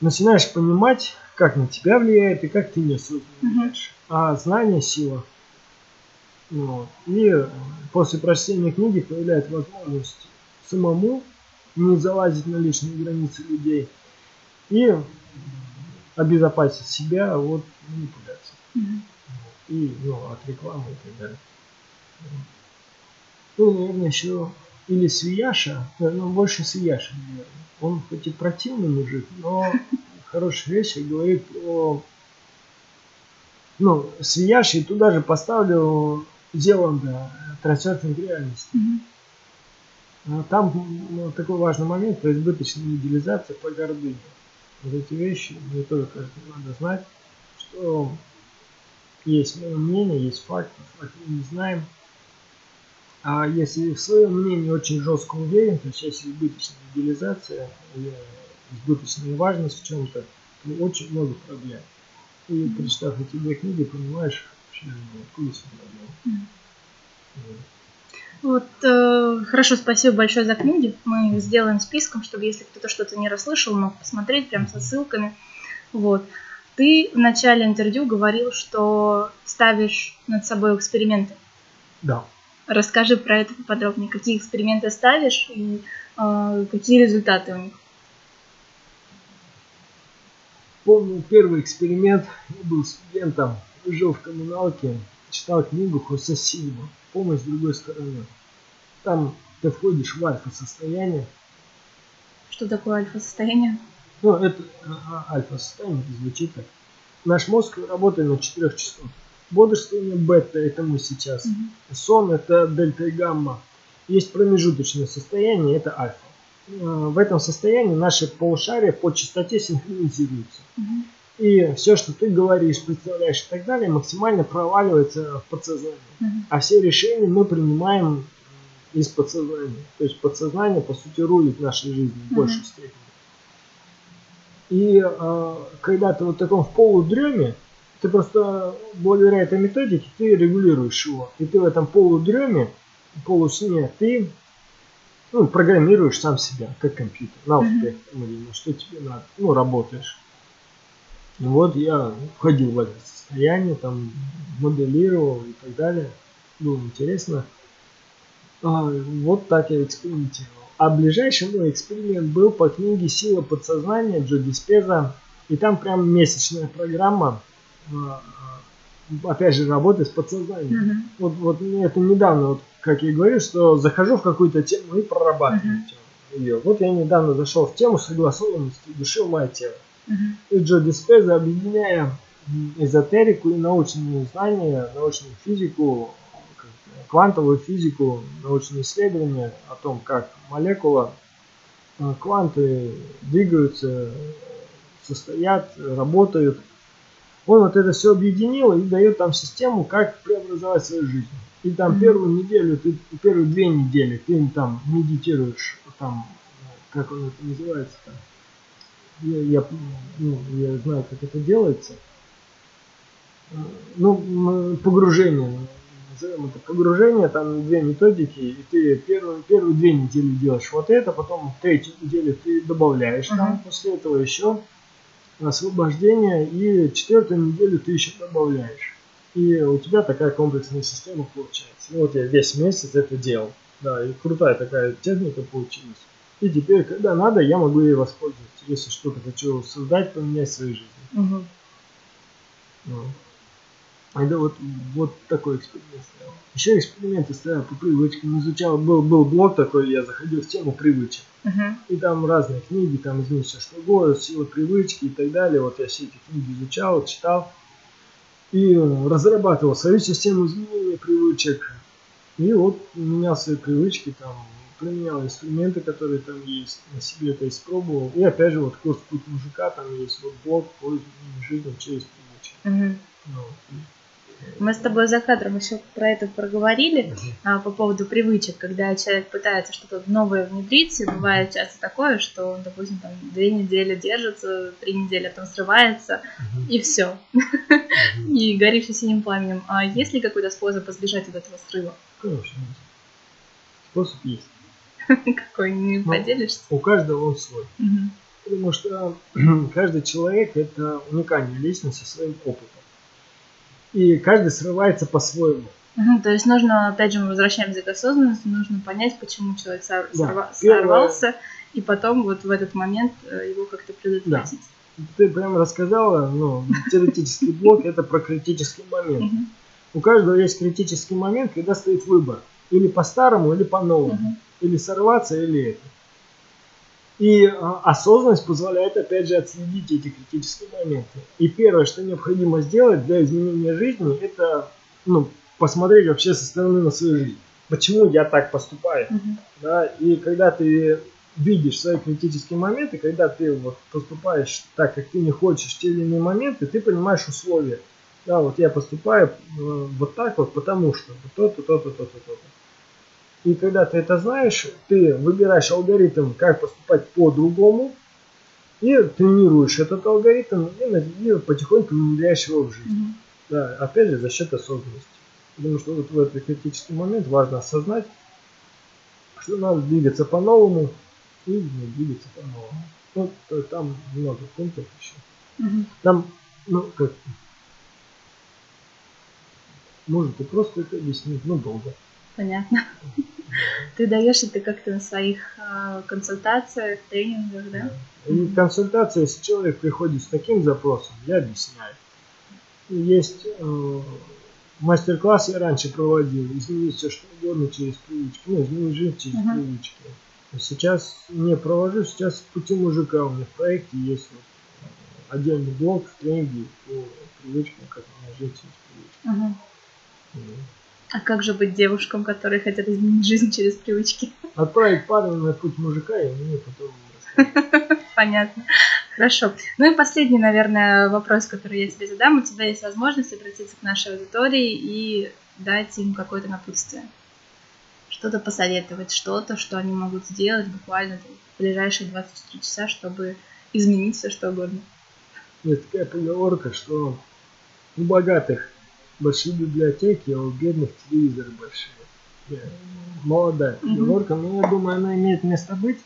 Speaker 3: начинаешь понимать, как на тебя влияет и как ты неосознанно влияешь. А знание – сила. Вот. И э, после прочтения книги появляется возможность самому не залазить на лишние границы людей и обезопасить себя от манипуляций И ну, от рекламы и так далее. Ну, наверное, еще или Свияша, ну, больше Свияша, наверное. Он хоть и противный мужик, но хорошие вещи говорит о... Ну, Свияш, и туда же поставлю Зеланда, трансерфинг реальности. А Там ну, такой важный момент про избыточную идеализацию по гордыне. Вот эти вещи мне тоже кажется, надо знать, что есть мнение, есть факты, факты мы не знаем. А если в своем мнении очень жестко уверен, то есть если избыточная идеализация избыточная важность в чем-то, то очень много проблем. И прочитав эти две книги, понимаешь, откуда все проблемы.
Speaker 4: Вот, э, хорошо, спасибо большое за книги. Мы сделаем списком, чтобы если кто-то что-то не расслышал, мог посмотреть прям со ссылками. Вот. Ты в начале интервью говорил, что ставишь над собой эксперименты.
Speaker 3: Да.
Speaker 4: Расскажи про это поподробнее. Какие эксперименты ставишь и э, какие результаты у них?
Speaker 3: Помню первый эксперимент. Я был студентом, жил в коммуналке, читал книгу Хосе Сильва «Помощь с другой стороны». Там ты входишь в альфа-состояние.
Speaker 4: Что такое альфа-состояние?
Speaker 3: Ну, это а, а, альфа-состояние звучит так. Наш мозг работает на четырех частотах. Бодрствование бета – это мы сейчас.
Speaker 4: Мгм.
Speaker 3: Сон – это дельта и гамма. Есть промежуточное состояние – это альфа. Э, В этом состоянии наши полушария по частоте синхронизируются.
Speaker 4: Мгм.
Speaker 3: И все, что ты говоришь, представляешь и так далее, максимально проваливается в подсознание.
Speaker 4: Мгм.
Speaker 3: А все решения мы принимаем из подсознания. То есть подсознание, по сути, рулит нашей жизнью в большей степени. И э, когда ты вот в таком в полудреме, ты просто благодаря этой методике ты регулируешь его. И ты в этом полудреме, полусне, ты ну, программируешь сам себя, как компьютер, на успех, на что тебе надо, ну, работаешь. И вот я входил в это состояние, там, моделировал и так далее. Было интересно. А, вот так я экспериментировал. А ближайший мой эксперимент был по книге «Сила подсознания» Джо Диспеза. И там прям месячная программа, а, опять же, работы с подсознанием.
Speaker 4: Мгм.
Speaker 3: Вот, вот это недавно, вот, как я говорю, что захожу в какую-то тему и прорабатываю ее. Вот я недавно зашел в тему согласованности души, ума и тела.
Speaker 4: Мгм.
Speaker 3: И Джо Диспеза, объединяя эзотерику и научные знания, научную физику, квантовую физику, научные исследования о том, как молекула, э, кванты двигаются, состоят, работают. Он вот это все объединил и дает там систему, как преобразовать свою жизнь. И там первую неделю, ты первые две недели ты там медитируешь, там, как он это называется там, я, я, ну, я знаю, как это делается. Э, Ну, погружение, назовем это погружение, там две методики, и ты первые, первые две недели делаешь вот это, потом третью неделю ты добавляешь там,
Speaker 4: Ага.
Speaker 3: после этого еще освобождение, и четвертую неделю ты еще добавляешь. И у тебя такая комплексная система получается. Вот я весь месяц это делал. Да, и крутая такая техника получилась. И теперь, когда надо, я могу ей воспользоваться, если что-то хочу создать, поменять в своей жизни.
Speaker 4: Мгм.
Speaker 3: Ну. Это вот, вот такой эксперимент ставил. Еще эксперименты ставил по привычкам. Изучал, был, был блог такой, я заходил в тему привычек.
Speaker 4: Мгм.
Speaker 3: И там разные книги, там изменить все что угодно, сила привычки и так далее. Вот я все эти книги изучал, читал. И э, разрабатывал свою систему изменения привычек. И вот менял свои привычки, там, применял инструменты, которые там есть, на себе это испробовал. И опять же, вот курс «Путь мужика», там есть вот блог по изменению жизни через привычки.
Speaker 4: Мгм.
Speaker 3: Ну,
Speaker 4: Мы с тобой за кадром еще про это проговорили. А, по поводу привычек, когда человек пытается что-то новое внедрить, и бывает часто такое, что он, допустим, там две недели держится, три недели, а потом срывается,
Speaker 3: Мгм.
Speaker 4: и все,
Speaker 3: Мгм.
Speaker 4: и горишь синим пламенем. А есть ли какой-то способ избежать от этого срыва?
Speaker 3: Конечно. Способ есть.
Speaker 4: Какой, не
Speaker 3: Ну.
Speaker 4: поделишься?
Speaker 3: У каждого он свой.
Speaker 4: Мгм.
Speaker 3: Потому что каждый человек это уникальная личность со своим опытом. И каждый срывается по-своему.
Speaker 4: Мгм, То есть нужно, опять же, мы возвращаемся к осознанности, нужно понять, почему человек сор-
Speaker 3: Да.
Speaker 4: сорва-
Speaker 3: Первое-
Speaker 4: сорвался, и потом вот в этот момент э, его как-то предотвратить.
Speaker 3: Ты прямо рассказала, ну, теоретический блок это про критический момент. У каждого есть критический момент, когда стоит выбор. Или по-старому, или по-новому. Или сорваться, или это. И а, осознанность позволяет, опять же, отследить эти критические моменты. И первое, что необходимо сделать для изменения жизни, это ну, посмотреть вообще со стороны на свою жизнь. Почему я так поступаю?
Speaker 4: Мгм.
Speaker 3: Да? И когда ты видишь свои критические моменты, когда ты вот поступаешь так, как ты не хочешь те или иные моменты, ты понимаешь условия. Да, вот я поступаю э, вот так вот, потому что то-то, то-то, то-то, то-то. И когда ты это знаешь, ты выбираешь алгоритм, как поступать по-другому, и тренируешь этот алгоритм, и, и потихоньку внедряешь его в жизнь.
Speaker 4: Мгм.
Speaker 3: Да, опять же, за счет осознанности. Потому что вот в этот критический момент важно осознать, что надо двигаться по-новому и ну, двигаться по-новому. Вот э, там много пунктов еще.
Speaker 4: Мгм.
Speaker 3: Там, ну, как... Может, и просто это объяснить, но долго.
Speaker 4: Понятно. Ты даешь это как-то на своих а, консультациях, тренингах, да?
Speaker 3: И консультация, если человек приходит с таким запросом, я объясняю. Есть э, мастер-класс я раньше проводил, изменить все что угодно через привычки, ну, изменить жизнь через
Speaker 4: Мгм.
Speaker 3: привычки. А Сейчас не провожу, сейчас пути мужика у меня в проекте есть вот, э, отдельный блок в тренинге по привычкам, как менять жизнь через привычки.
Speaker 4: Мгм. А как же быть девушкам, которые хотят изменить жизнь через привычки?
Speaker 3: Отправить парня на путь мужика и мне потом.
Speaker 4: Понятно. Хорошо. Ну и последний, наверное, вопрос, который я тебе задам. У тебя есть возможность обратиться к нашей аудитории и дать им какое-то напутствие. Что-то посоветовать, что-то, что они могут сделать буквально в ближайшие 24 часа, чтобы изменить все что угодно.
Speaker 3: Есть такая поговорка, что у богатых большие библиотеки, а у бедных телевизоры большие. Я- Молодая
Speaker 4: Мгм.
Speaker 3: поговорка, но я думаю, она имеет место быть.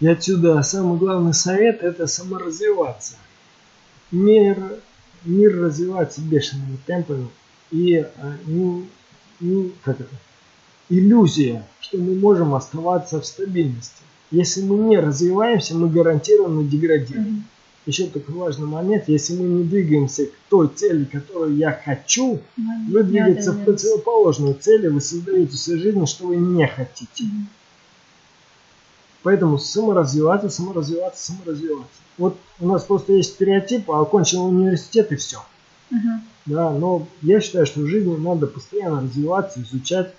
Speaker 3: И отсюда самый главный совет – это саморазвиваться. Мир, мир развивается бешеными темпами. И а, не- не- как это? иллюзия, что мы можем оставаться в стабильности. Если мы не развиваемся, мы гарантированно деградируем. Еще такой важный момент, если мы не двигаемся к той цели, которую я хочу, вы двигаетесь в противоположную цели, вы создаете в своей жизни, что вы не хотите.
Speaker 4: Мгм.
Speaker 3: Поэтому саморазвиваться, саморазвиваться, саморазвиваться. Вот у нас просто есть стереотип, а окончил университет и все.
Speaker 4: Мгм.
Speaker 3: Да, но я считаю, что в жизни надо постоянно развиваться, изучать,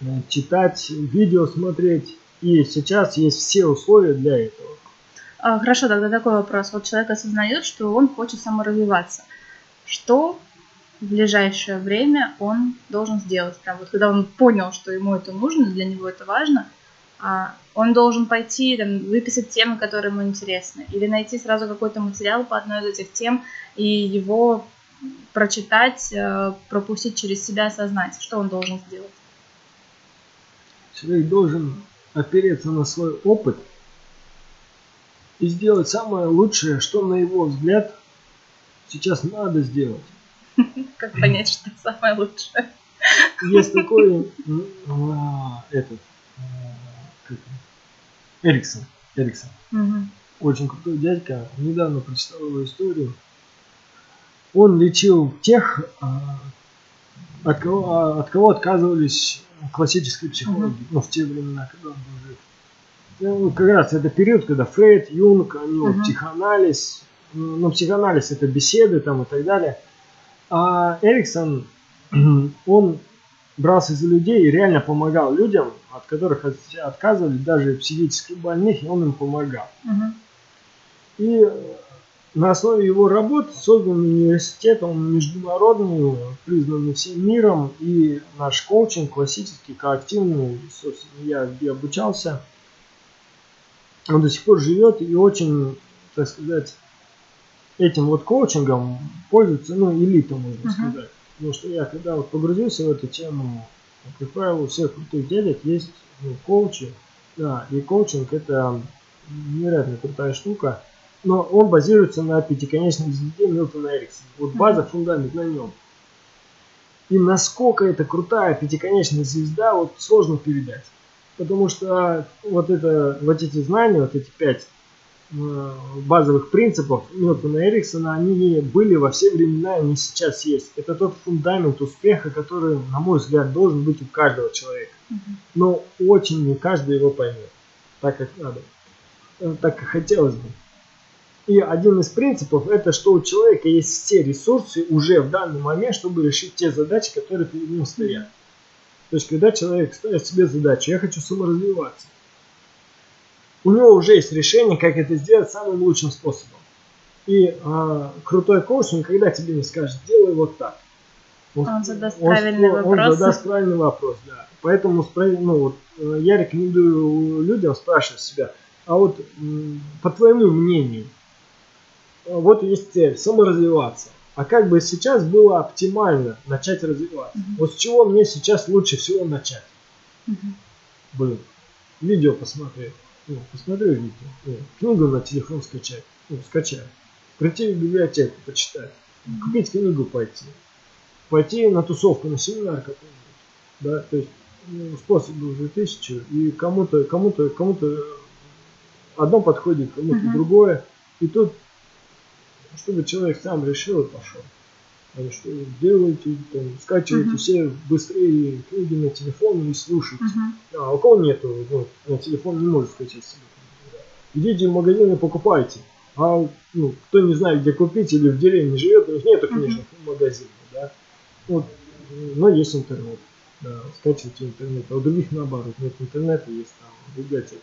Speaker 3: э, читать, видео смотреть. И сейчас есть все условия для этого.
Speaker 4: А, Хорошо, тогда такой вопрос. Вот человек осознает, что он хочет саморазвиваться. Что в ближайшее время он должен сделать? Прям вот когда он понял, что ему это нужно, для него это важно, а он должен пойти, там, выписать темы, которые ему интересны, или найти сразу какой-то материал по одной из этих тем и его прочитать, э, пропустить через себя, осознать, что он должен сделать.
Speaker 3: Человек должен опереться на свой опыт и сделать самое лучшее, что на его взгляд сейчас надо сделать.
Speaker 4: Как понять, что самое лучшее?
Speaker 3: Есть такой м, а, этот он? Эриксон. Эриксон. Очень крутой дядька. Недавно прочитал его историю. Он лечил тех, от кого, от кого отказывались классические психологи, ну, в те времена, когда он был жив. Ну, как раз это период, когда Фрейд, Юнг, они
Speaker 4: Мгм.
Speaker 3: психоанализ, ну, ну, психоанализ это беседы там и так далее. А Эриксон, он брался за людей и реально помогал людям, от которых от- отказывали даже психически больных, и он им помогал.
Speaker 4: Мгм.
Speaker 3: И на основе его работ создан университет, он международный, признанный всем миром, и наш коучинг классический, коллективный, собственно, я где обучался, он до сих пор живет и очень, так сказать, этим вот коучингом пользуется, ну, элита, можно
Speaker 4: Мгм.
Speaker 3: сказать. Потому что я когда вот погрузился в эту тему, как правило, у всех крутых дядек есть ну, коучи, да, и коучинг это невероятно крутая штука, но он базируется на пятиконечной звезде Милтона Эриксона. Вот база, фундамент на нем. И насколько это крутая пятиконечная звезда, вот сложно передать. Потому что вот, это, вот эти знания, вот эти пять э, базовых принципов Милтона Эриксона, они были во все времена, и они сейчас есть. Это тот фундамент успеха, который, на мой взгляд, должен быть у каждого человека. Но очень не каждый его поймет, так как надо, э, так как хотелось бы. И один из принципов это, что у человека есть все ресурсы уже в данный момент, чтобы решить те задачи, которые перед ним стоят. То есть, когда человек ставит себе задачу, я хочу саморазвиваться, у него уже есть решение, как это сделать самым лучшим способом. И а, крутой коуч никогда тебе не скажет, делай вот так.
Speaker 4: Он, он задаст он, правильный
Speaker 3: он,
Speaker 4: вопрос.
Speaker 3: Он задаст правильный вопрос, да. Поэтому ну, вот, э, я рекомендую людям спрашивать себя, а вот по твоему мнению, вот есть цель, саморазвиваться. А как бы сейчас было оптимально начать развиваться? Mm-hmm. Вот с чего мне сейчас лучше всего начать? Mm-hmm. Блин, видео посмотреть. Ну, посмотрю видео. Ну, книгу на телефон скачать. Ну, скачай. Прийти в библиотеку, почитать. Mm-hmm. Купить книгу пойти. Пойти на тусовку, на семинар какой-нибудь. Да, то есть ну, способов уже тысячу. И кому-то, кому-то, кому-то одно подходит, кому-то mm-hmm. другое. И тут чтобы человек сам решил и пошел. Потому что делайте, там, скачивайте uh-huh. все быстрее книги на телефон и слушайте. Uh-huh. А у кого нету, ну, на телефон не может скачать себе Идите в магазин и покупайте. А ну, кто не знает, где купить или в деревне живет, у них нету книжных uh-huh. магазинов. Да? Вот, но есть интернет. Да, скачивайте интернет. А у других наоборот, нет интернета, есть там библиотека.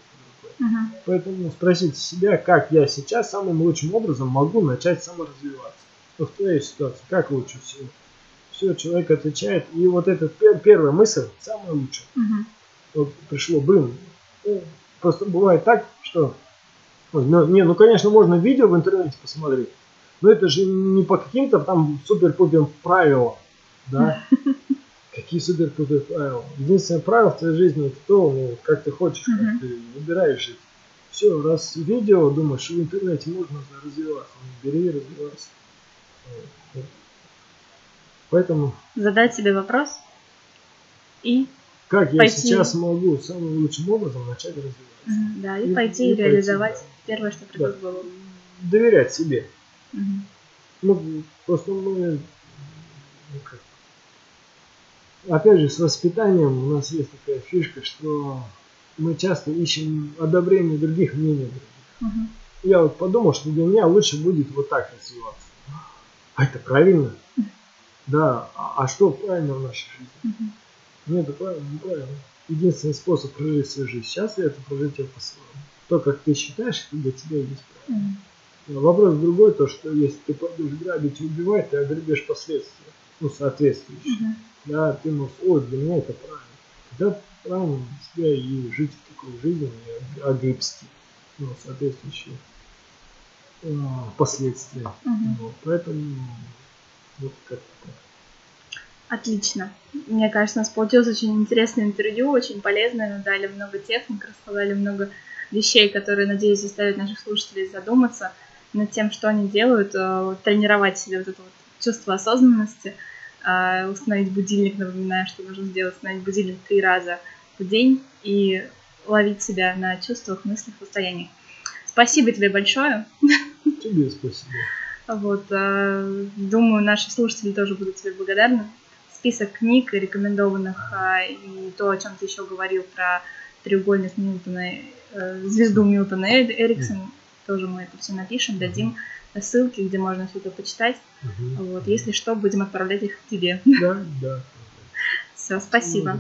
Speaker 3: Угу. Поэтому спросите себя, как я сейчас самым лучшим образом могу начать саморазвиваться. Ну, в твоей ситуации, как лучше всего. Все, человек отвечает. И вот эта пер, первая мысль самая лучшая. Угу. Вот пришло, блин, ну, просто бывает так, что... Ой, ну, не, ну, конечно, можно видео в интернете посмотреть, но это же не по каким-то там супер-пупер правилам, да? Супер крутые правила. Единственное правило в твоей жизни это то, ну, как ты хочешь, mm-hmm. как ты выбираешь жить. Все, раз видео думаешь, в интернете можно развиваться, ну, бери и развивайся. Поэтому...
Speaker 4: Задать себе вопрос и
Speaker 3: как я пойти... сейчас могу самым лучшим образом начать развиваться.
Speaker 4: Mm-hmm, да, и, и пойти и реализовать пойти, да. первое, что придет да. в голову.
Speaker 3: Доверять себе. Mm-hmm. Ну, просто мы ну, как, опять же, с воспитанием у нас есть такая фишка, что мы часто ищем одобрение других мнений. Угу. Я вот подумал, что для меня лучше будет вот так развиваться. А это правильно? Да, а, а что правильно в нашей жизни? Угу. Нет, это правильно, неправильно. Единственный способ прожить свою жизнь сейчас это прожить ее по-своему. То, как ты считаешь, это для тебя есть правильно. Угу. Вопрос другой, то, что если ты пойдешь грабить и убивать, ты огребешь последствия, ну, соответствующие. Угу да, ты можешь, ой, для меня это правильно. Тогда правильно себя и жить в такой жизни, агрипски, ну, соответствующие а, последствия. Угу. Вот, поэтому вот как-то так.
Speaker 4: Отлично. Мне кажется, у нас получилось очень интересное интервью, очень полезное. Мы дали много техник, рассказали много вещей, которые, надеюсь, заставят наших слушателей задуматься над тем, что они делают, э, тренировать себе вот это вот чувство осознанности – а, установить будильник, напоминаю, что нужно сделать, установить будильник три раза в день и ловить себя на чувствах, мыслях, состояниях. Спасибо тебе большое.
Speaker 3: Тебе спасибо.
Speaker 4: Вот, а, думаю, наши слушатели тоже будут тебе благодарны. Список книг рекомендованных а, и то, о чем ты еще говорил про треугольник Ньютона, э, звезду Ньютона Эриксон, тоже мы это все напишем, дадим ссылки, где можно все это почитать. Угу. Вот, если что, будем отправлять их к тебе.
Speaker 3: Да, да.
Speaker 4: Все, спасибо.